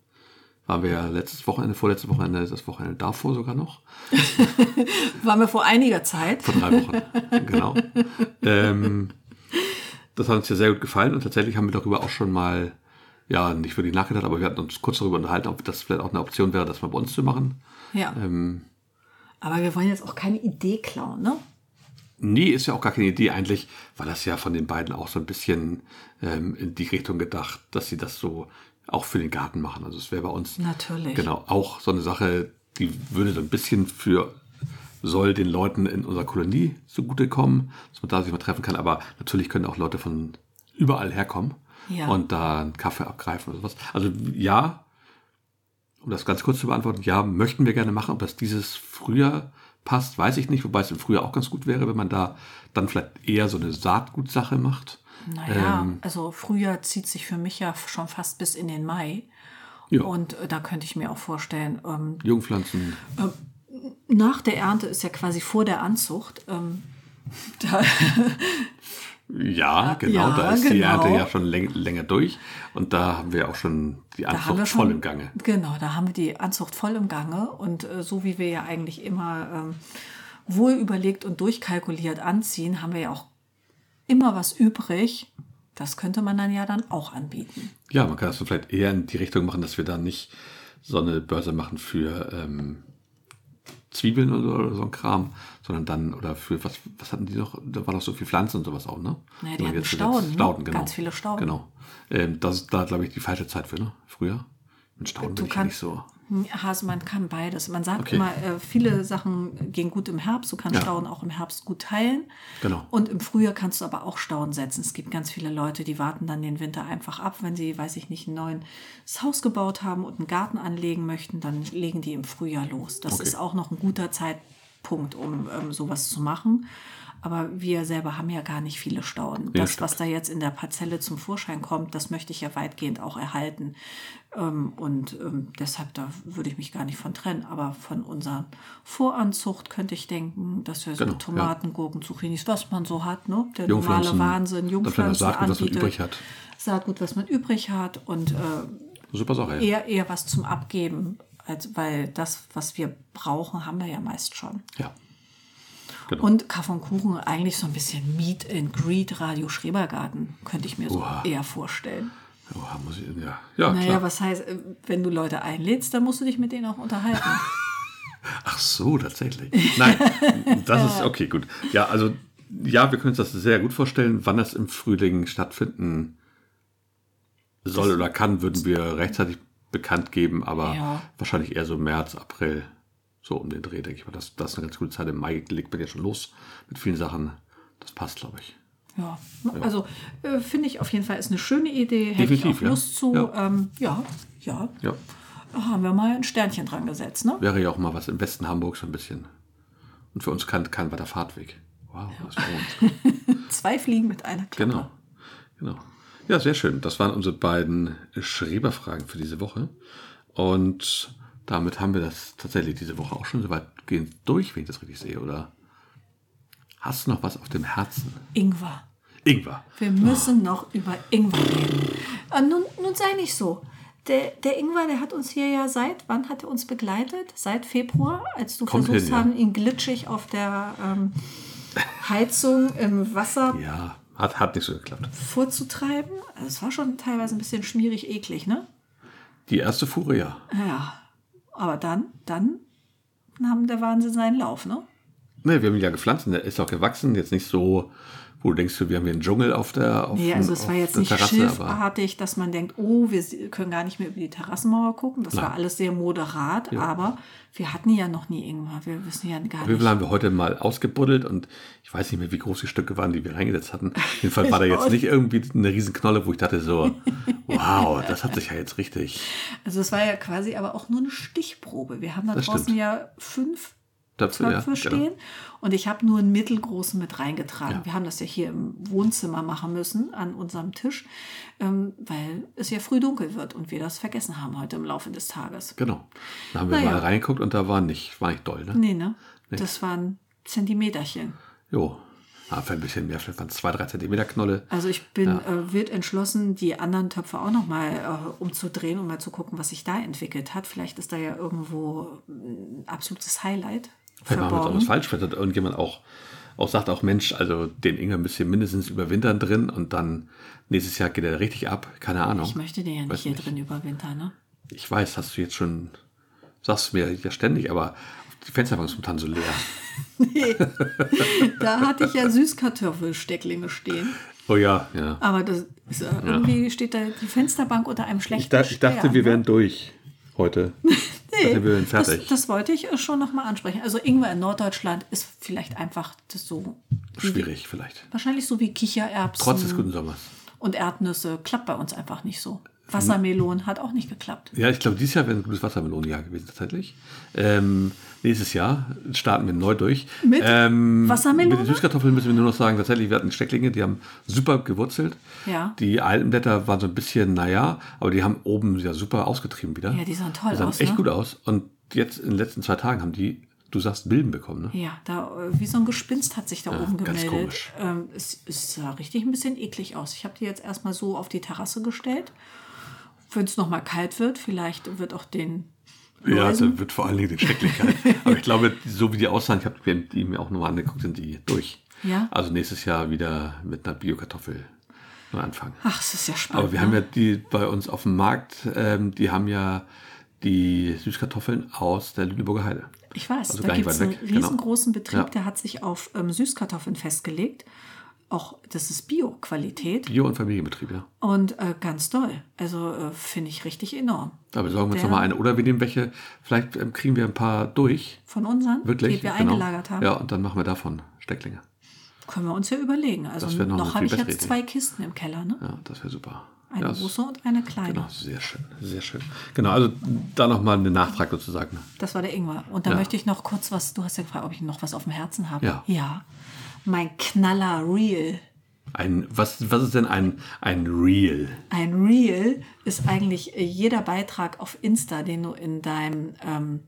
waren wir ja letztes Wochenende, vorletztes Wochenende, das Wochenende davor sogar noch. Waren wir vor einiger Zeit. Vor drei Wochen, genau. Ähm, das hat uns ja sehr gut gefallen und tatsächlich haben wir darüber auch schon mal, ja, nicht wirklich nachgedacht, aber wir hatten uns kurz darüber unterhalten, ob das vielleicht auch eine Option wäre, das mal bei uns zu machen. Ja. Ähm. Aber wir wollen jetzt auch keine Idee klauen, ne? Nee, ist ja auch gar keine Idee eigentlich, weil das ja von den beiden auch so ein bisschen ähm, in die Richtung gedacht, dass sie das so auch für den Garten machen. Also es wäre bei uns Natürlich. genau auch so eine Sache, die würde so ein bisschen für soll den Leuten in unserer Kolonie zugutekommen, dass man da sich mal treffen kann. Aber natürlich können auch Leute von überall herkommen Ja. und da einen Kaffee abgreifen oder sowas. Also ja, um das ganz kurz zu beantworten, ja, möchten wir gerne machen. Ob das dieses Frühjahr passt, weiß ich nicht. Wobei es im Frühjahr auch ganz gut wäre, wenn man da dann vielleicht eher so eine Saatgutsache macht. Naja, Ähm. also Frühjahr zieht sich für mich ja schon fast bis in den Mai. Ja. Und äh, da könnte ich mir auch vorstellen, ähm, Jungpflanzen. nach der Ernte ist ja quasi vor der Anzucht. Ähm, Ja, genau. Ja, da ist die genau. Ernte ja schon läng länger durch. Und da haben wir auch schon die Anzucht schon, voll im Gange. Genau, da haben wir die Anzucht voll im Gange. Und äh, so wie wir ja eigentlich immer ähm, wohl überlegt und durchkalkuliert anziehen, haben wir ja auch immer was übrig. Das könnte man dann ja dann auch anbieten. Ja, man kann das so vielleicht eher in die Richtung machen, dass wir dann nicht so eine Börse machen für ähm, Zwiebeln oder, so ein Kram, sondern dann, oder für, was, was hatten die noch? Da war doch so viel Pflanzen und sowas auch, ne? Naja, die man hatten jetzt- Stauden, ne? Stauden, genau. Ganz viele Stauden. Genau. Ähm, das ist da, glaube ich, die falsche Zeit für, ne? Früher. Mit Stauden Du bin ich ja nicht kannst- so. Hase, man kann beides. Man sagt Okay. immer, äh, viele Sachen gehen gut im Herbst. Du kannst Ja. Stauden auch im Herbst gut teilen. Genau. Und im Frühjahr kannst du aber auch Stauden setzen. Es gibt ganz viele Leute, die warten dann den Winter einfach ab, wenn sie, weiß ich nicht, ein neues Haus gebaut haben und einen Garten anlegen möchten, dann legen die im Frühjahr los. Das Okay. ist auch noch ein guter Zeitpunkt, um ähm, sowas zu machen. Aber wir selber haben ja gar nicht viele Stauden. Ja, das, stimmt. was da jetzt in der Parzelle zum Vorschein kommt, das möchte ich ja weitgehend auch erhalten. Ähm, und ähm, deshalb, da würde ich mich gar nicht von trennen. Aber von unserer Voranzucht könnte ich denken, dass wir so Genau, ja. Tomaten, Gurken, Zucchinis, was man so hat, ne? der normale Wahnsinn, Jungpflanzen Saatgut, was man anbietet. übrig hat. Saatgut, was man übrig hat und äh, Super Sache, ja. eher, eher was zum Abgeben, als, weil das, was wir brauchen, haben wir ja meist schon. Ja. Genau. Und Kaffee und Kuchen eigentlich so ein bisschen Meet and Greet Radio Schrebergarten, könnte ich mir so Oha. eher vorstellen. Oha, muss ich, ja, ja Naja, klar. was heißt, äh, wenn du Leute einlädst, dann musst du dich mit denen auch unterhalten. Ach so, tatsächlich. Nein, das ist okay, gut. Ja, also ja, wir können uns das sehr gut vorstellen. Wann das im Frühling stattfinden soll oder kann, würden wir rechtzeitig bekannt geben, aber Ja. wahrscheinlich eher so März, April, so um den Dreh, denke ich mal. Das, das ist eine ganz gute Zeit. Im Mai legt man ja schon los mit vielen Sachen. Das passt, glaube ich. Ja, also äh, finde ich auf jeden Fall ist eine schöne Idee. Hätte Definitiv, ich auch ja. Lust zu. Ja. Ähm, ja, ja. Ja, Da haben wir mal ein Sternchen dran gesetzt, ne? wäre ja auch mal was im Westen Hamburgs so ein bisschen. Und für uns kein, kein weiter Fahrtweg. Wow, das war uns. Zwei Fliegen mit einer Klappe. Genau. genau. Ja, sehr schön. Das waren unsere beiden Schreberfragen für diese Woche. Und damit haben wir das tatsächlich diese Woche auch schon so weitgehend durch, wenn ich das richtig sehe, oder? Hast du noch was auf dem Herzen? Ingwer. Ingwer. Wir müssen noch über Ingwer reden. Äh, nun, nun sei nicht so. Der, der Ingwer, der hat uns hier ja seit, wann hat er uns begleitet? Seit Februar, als du Kommt versucht hin, ja. ihn glitschig auf der ähm, Heizung im Wasser Ja, hat, hat nicht so geklappt. vorzutreiben. Also es war schon teilweise ein bisschen schmierig, eklig, ne? Die erste Fuhre, ja. Ja. Aber dann, dann nahm der Wahnsinn seinen Lauf, ne? Ne, wir haben ihn ja gepflanzt und der ist auch gewachsen. Jetzt nicht so, wo du denkst, wir haben hier einen Dschungel auf der auf, Nee, also es auf war jetzt nicht Terrasse, schilfartig, dass man denkt, oh, wir können gar nicht mehr über die Terrassenmauer gucken. Das Nein. war alles sehr moderat, aber wir hatten ja noch nie Ingwer. Wir wissen ja gar nicht. viel haben wir heute mal ausgebuddelt und ich weiß nicht mehr, wie groß die Stücke waren, die wir reingesetzt hatten. Jedenfalls war da jetzt nicht irgendwie eine Riesenknolle, wo ich dachte so, wow, das hat sich ja jetzt richtig. Also es war ja quasi aber auch nur eine Stichprobe. Wir haben da Das draußen stimmt. ja fünf Töpfe, ja, Töpfe genau. stehen und ich habe nur einen mittelgroßen mit reingetragen. Ja. Wir haben das ja hier im Wohnzimmer machen müssen, an unserem Tisch, ähm, weil es ja früh dunkel wird und wir das vergessen haben heute im Laufe des Tages. Genau. Da haben wir Naja. mal reingeguckt und da war nicht, war nicht doll, ne? Nee, ne? Das waren Zentimeterchen. Jo. Ah, vielleicht ein bisschen mehr, vielleicht waren es zwei, drei Zentimeter Knolle. Also ich bin äh, wild entschlossen, die anderen Töpfe auch noch mal äh, umzudrehen, um mal zu gucken, was sich da entwickelt hat. Vielleicht ist da ja irgendwo ein absolutes Highlight Vielleicht machen wir jetzt auch verborgen. was falsch. Vielleicht hat irgendjemand auch, auch sagt auch, Mensch, also den Ingwer müsst ihr mindestens überwintern drin und dann nächstes Jahr geht er richtig ab. Keine Ahnung. Ich möchte den ja nicht Weiß hier nicht. drin überwintern, ne? Ich weiß, hast du jetzt schon, sagst du mir ja ständig, aber die Fensterbank ist momentan so leer. Da hatte ich ja Süßkartoffelstecklinge stehen. Oh ja, ja. Aber das ist, äh, irgendwie steht da die Fensterbank unter einem schlechten Ich, da, ich dachte, Stern, wir ne? wären durch heute. wir wären Das, das wollte ich äh, schon noch mal ansprechen. Also Ingwer in Norddeutschland ist vielleicht einfach das so Schwierig vielleicht. wahrscheinlich so wie Kichererbsen Trotz des guten Sommers. und Erdnüsse klappt bei uns einfach nicht so. Wassermelonen hat auch nicht geklappt. Ja, ich glaube, dieses Jahr wäre ein gutes Wassermelonenjahr gewesen tatsächlich. Ähm, nächstes Jahr starten wir neu durch. Mit ähm, Wassermelone? Mit den Süßkartoffeln müssen wir nur noch sagen, tatsächlich, wir hatten Stecklinge, die haben super gewurzelt. Ja. Die alten Blätter waren so ein bisschen, naja, aber die haben oben ja super ausgetrieben wieder. Ja, die sahen toll die sahen aus, echt ne? gut aus. Und jetzt in den letzten zwei Tagen haben die du sagst Bilden bekommen, ne? Ja, da äh, wie so ein Gespinst hat sich da oben ganz gemeldet. komisch. Ähm, es, es sah richtig ein bisschen eklig aus. Ich habe die jetzt erstmal so auf die Terrasse gestellt. Wenn es nochmal kalt wird, vielleicht wird auch den Ja, Läusen- da wird vor allen Dingen die Schrecklichkeit. Aber ich glaube, so wie die aussahen, ich habe die mir auch nochmal angeguckt, sind die durch. Ja? Also nächstes Jahr wieder mit einer Biokartoffel anfangen. Ach, es ist ja spannend. Aber wir ne? haben ja die bei uns auf dem Markt, ähm, die haben ja die Süßkartoffeln aus der Lüneburger Heide. Ich weiß, Also da gibt es einen genau. riesengroßen Betrieb, Ja. der hat sich auf ähm, Süßkartoffeln festgelegt. Auch das ist Bio-Qualität Bio- und Familienbetrieb, ja. und äh, ganz doll. Also äh, finde ich richtig enorm. Da besorgen wir uns nochmal eine. Oder wir nehmen welche, vielleicht ähm, kriegen wir ein paar durch. Von unseren, Wirklich. die wir genau. eingelagert haben, Ja, und dann machen wir davon Stecklinge. können wir uns ja überlegen. Also noch noch, habe ich jetzt Idee. zwei Kisten im Keller. Ne? Ja, das wäre super. Eine ja, große und eine kleine. Genau, sehr schön, sehr schön. Genau, also da nochmal eine Nachtrag sozusagen. Das war der Ingwer. Und da Ja. möchte ich noch kurz was, du hast ja gefragt, ob ich noch was auf dem Herzen habe. Ja. Ja. Mein Knaller Real. Ein, was, was ist denn ein, ein Reel? Ein Reel ist eigentlich jeder Beitrag auf Insta, den du in deinem, ähm,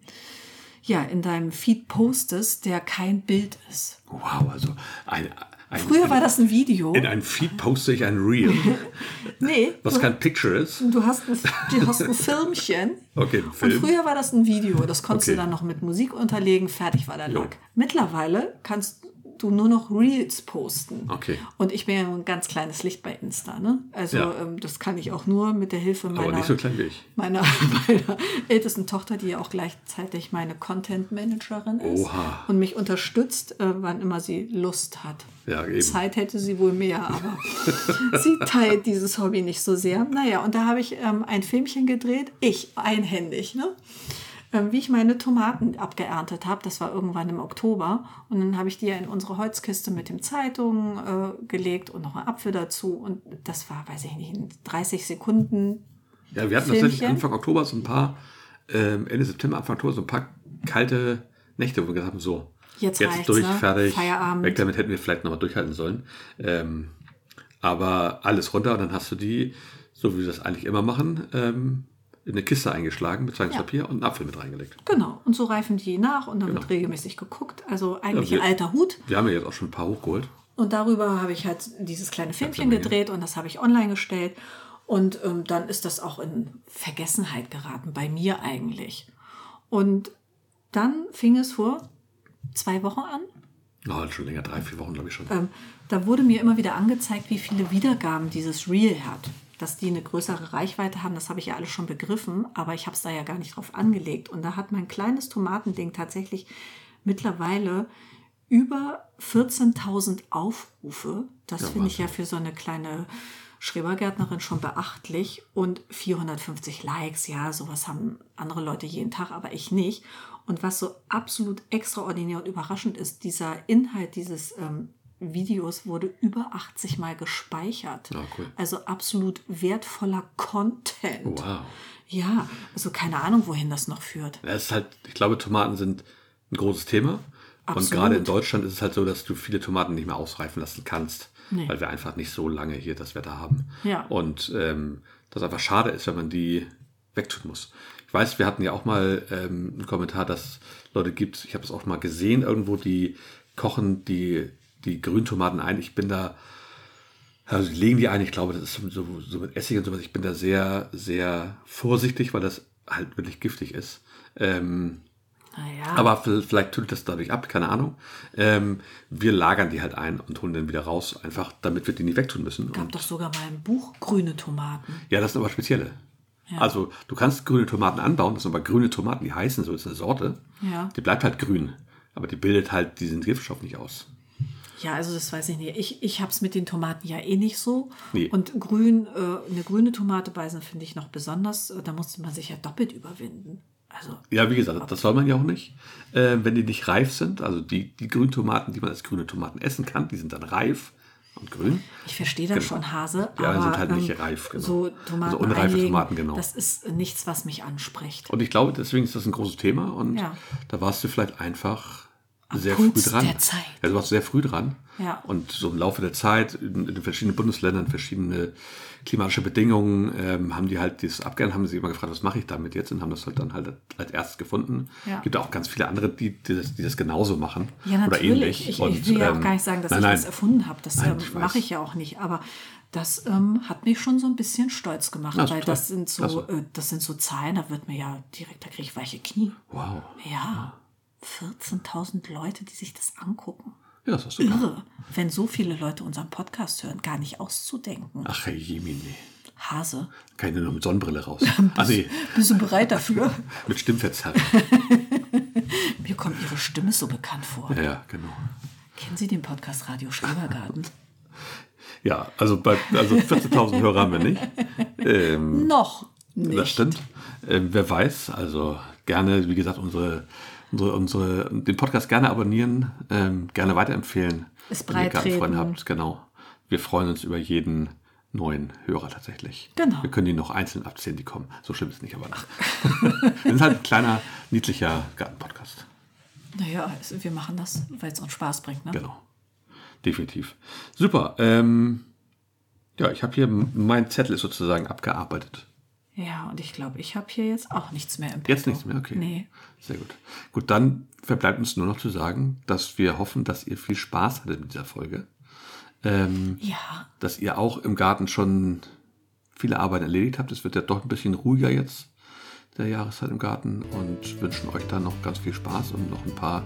ja, in deinem Feed postest, der kein Bild ist. Wow, also ein, ein, Früher war das ein Video. In einem Feed poste ich ein Reel, Nee, was du, kein Picture ist. du, hast ein, du hast ein Filmchen. Okay, ein Und Film. früher war das ein Video. Das konntest Okay. du dann noch mit Musik unterlegen. Fertig war der. Lack. Mittlerweile kannst du nur noch Reels posten. Okay. Und ich bin ja ein ganz kleines Licht bei Insta. Ne? Also Ja. ähm, das kann ich auch nur mit der Hilfe meiner, so meiner, meiner ältesten Tochter, die ja auch gleichzeitig meine Content Managerin ist Oha. und mich unterstützt, äh, wann immer sie Lust hat. Ja, eben. Zeit hätte sie wohl mehr, aber sie teilt dieses Hobby nicht so sehr. Naja, und da habe ich ähm, ein Filmchen gedreht, ich einhändig, ne? Ähm, wie ich meine Tomaten abgeerntet habe. Das war irgendwann im Oktober. Und dann habe ich die ja in unsere Holzkiste mit dem Zeitungen äh, gelegt und noch einen Apfel dazu. Und das war, weiß ich nicht, in 30 Sekunden. Ja, wir hatten tatsächlich Filmchen. Anfang Oktober so ein paar, ähm, Ende September, Anfang Oktober so ein paar kalte Nächte, wo wir gesagt haben, so, Jetzt jetzt durch, ne? fertig, Feierabend. weg damit hätten wir vielleicht nochmal durchhalten sollen. Ähm, aber alles runter und dann hast du die, so wie wir das eigentlich immer machen, ähm, in eine Kiste eingeschlagen mit Zeitungspapier und einen Apfel mit reingelegt. Genau. Und so reifen die nach und dann wird Genau. regelmäßig geguckt. Also eigentlich Ja, wir- ein alter Hut. Wir haben ja jetzt auch schon ein paar hochgeholt. Und darüber habe ich halt dieses kleine Filmchen gedreht und das habe ich online gestellt. Und ähm, dann ist das auch in Vergessenheit geraten, bei mir eigentlich. Und dann fing es vor zwei Wochen an. Oh, schon länger, drei, vier Wochen, glaube ich schon. Ähm, da wurde mir immer wieder angezeigt, wie viele Wiedergaben dieses Reel hat. Dass die eine größere Reichweite haben, das habe ich ja alles schon begriffen, aber ich habe es da ja gar nicht drauf angelegt. Und da hat mein kleines Tomatending tatsächlich mittlerweile über 14.000 Aufrufe. Das Ja, finde ich ja für so eine kleine Schrebergärtnerin schon beachtlich. Und 450 Likes, ja, sowas haben andere Leute jeden Tag, aber ich nicht. Und was so absolut extraordinär und überraschend ist, dieser Inhalt dieses ähm, Videos wurde über 80 Mal gespeichert. Ja, cool. Also absolut wertvoller Content. Wow. Ja, also keine Ahnung, wohin das noch führt. Es ist halt, ich glaube, Tomaten sind ein großes Thema. Absolut. Und gerade in Deutschland ist es halt so, dass du viele Tomaten nicht mehr ausreifen lassen kannst, Nee. weil wir einfach nicht so lange hier das Wetter haben. Ja. Und ähm, das einfach schade ist, wenn man die wegtun muss. Ich weiß, wir hatten ja auch mal ähm, einen Kommentar, dass Leute gibt, ich habe es auch mal gesehen, irgendwo, die kochen die, die Grüntomaten ein. Ich bin da, also die legen die ein, ich glaube, das ist so, so mit Essig und sowas. Ich bin da sehr, sehr vorsichtig, weil das halt wirklich giftig ist. Ähm, Naja, aber v- vielleicht tut das dadurch ab, keine Ahnung. Ähm, wir lagern die halt ein und holen dann wieder raus, einfach damit wir die nicht wegtun müssen. gab Und, doch sogar mal ein Buch Grüne Tomaten. ja, das sind aber spezielle. Also du kannst grüne Tomaten anbauen, das sind aber grüne Tomaten, die heißen so, ist eine Sorte. Ja. Die bleibt halt grün, aber die bildet halt diesen Giftstoff nicht aus. Ja, also das weiß ich nicht. Ich, ich habe es mit den Tomaten ja eh nicht so. Nee. Und grün, äh, eine grüne Tomate beißen finde ich noch besonders. Äh, Da musste man sich ja doppelt überwinden. Also, Ja, wie gesagt, das soll man ja auch nicht. Äh, wenn die nicht reif sind, also die, die grünen Tomaten, die man als grüne Tomaten essen kann, die sind dann reif und grün. ich verstehe das schon, Hase. Ja, aber sind halt nicht ähm, reif, genau. So Tomaten Also unreife einlegen, Tomaten, genau. Das ist nichts, was mich anspricht. Und ich glaube, deswegen ist das ein großes Thema und Ja. da warst du vielleicht einfach sehr Puls früh dran. der Zeit. Ja, du warst sehr früh dran. Ja. Und so im Laufe der Zeit, in, in den verschiedenen Bundesländern, verschiedene klimatische Bedingungen, ähm, haben die halt dieses abgehört, haben sie immer gefragt, was mache ich damit jetzt? Und haben das halt dann halt als erstes gefunden. Ja. Gibt auch ganz viele andere, die, die, das, die das genauso machen. Ja, Oder ähnlich. Ich, Und, ich will ja auch ähm, gar nicht sagen, dass nein, ich nein. das erfunden habe. Das ähm, mache ich ja auch nicht. Aber das ähm, hat mich schon so ein bisschen stolz gemacht, ist weil das sind so, äh, das sind so Zahlen, da wird mir ja direkt, da kriege ich weiche Knie. Wow. Ja, 14.000 Leute, die sich das angucken. Ja, das ist super. Irre, wenn so viele Leute unseren Podcast hören, gar nicht auszudenken. Ach, hey, Jemini. Hase, ich nur mit Sonnenbrille raus. Also bist du bereit dafür? mit Stimmverzerrung. Mir kommt Ihre Stimme so bekannt vor. Ja, ja, genau. Kennen Sie den Podcast Radio Schrebergarten? Ja, also, bei, also 14.000 Hörer haben wir nicht. Ähm, Noch nicht. Das stimmt. Ähm, wer weiß, also gerne, wie gesagt, unsere, unsere, unsere, den Podcast gerne abonnieren, ähm, gerne weiterempfehlen. Es wenn ihr breitreden. Gartenfreunde habt, genau. Wir freuen uns über jeden neuen Hörer tatsächlich. Genau. Wir können die noch einzeln abzählen, die kommen. So schlimm ist es nicht, aber nach. wir sind halt ein kleiner, niedlicher Gartenpodcast. Naja, es- wir machen das, weil es uns Spaß bringt. Ne? Genau. Definitiv. Super. Ähm, ja, ich habe hier, mein Zettel ist sozusagen abgearbeitet. Ja, und ich glaube, ich habe hier jetzt auch nichts mehr im Petto. Jetzt nichts mehr, okay. Nee. Sehr gut. Gut, dann verbleibt uns nur noch zu sagen, dass wir hoffen, dass ihr viel Spaß hattet mit dieser Folge. Ähm, Ja, dass ihr auch im Garten schon viele Arbeit erledigt habt. Es wird ja doch ein bisschen ruhiger jetzt der Jahreszeit im Garten und wünschen euch dann noch ganz viel Spaß und noch ein paar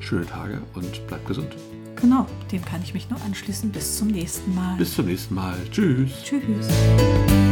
schöne Tage und bleibt gesund. genau. Dem kann ich mich nur anschließen. Bis zum nächsten Mal. Bis zum nächsten Mal. Tschüss. Tschüss.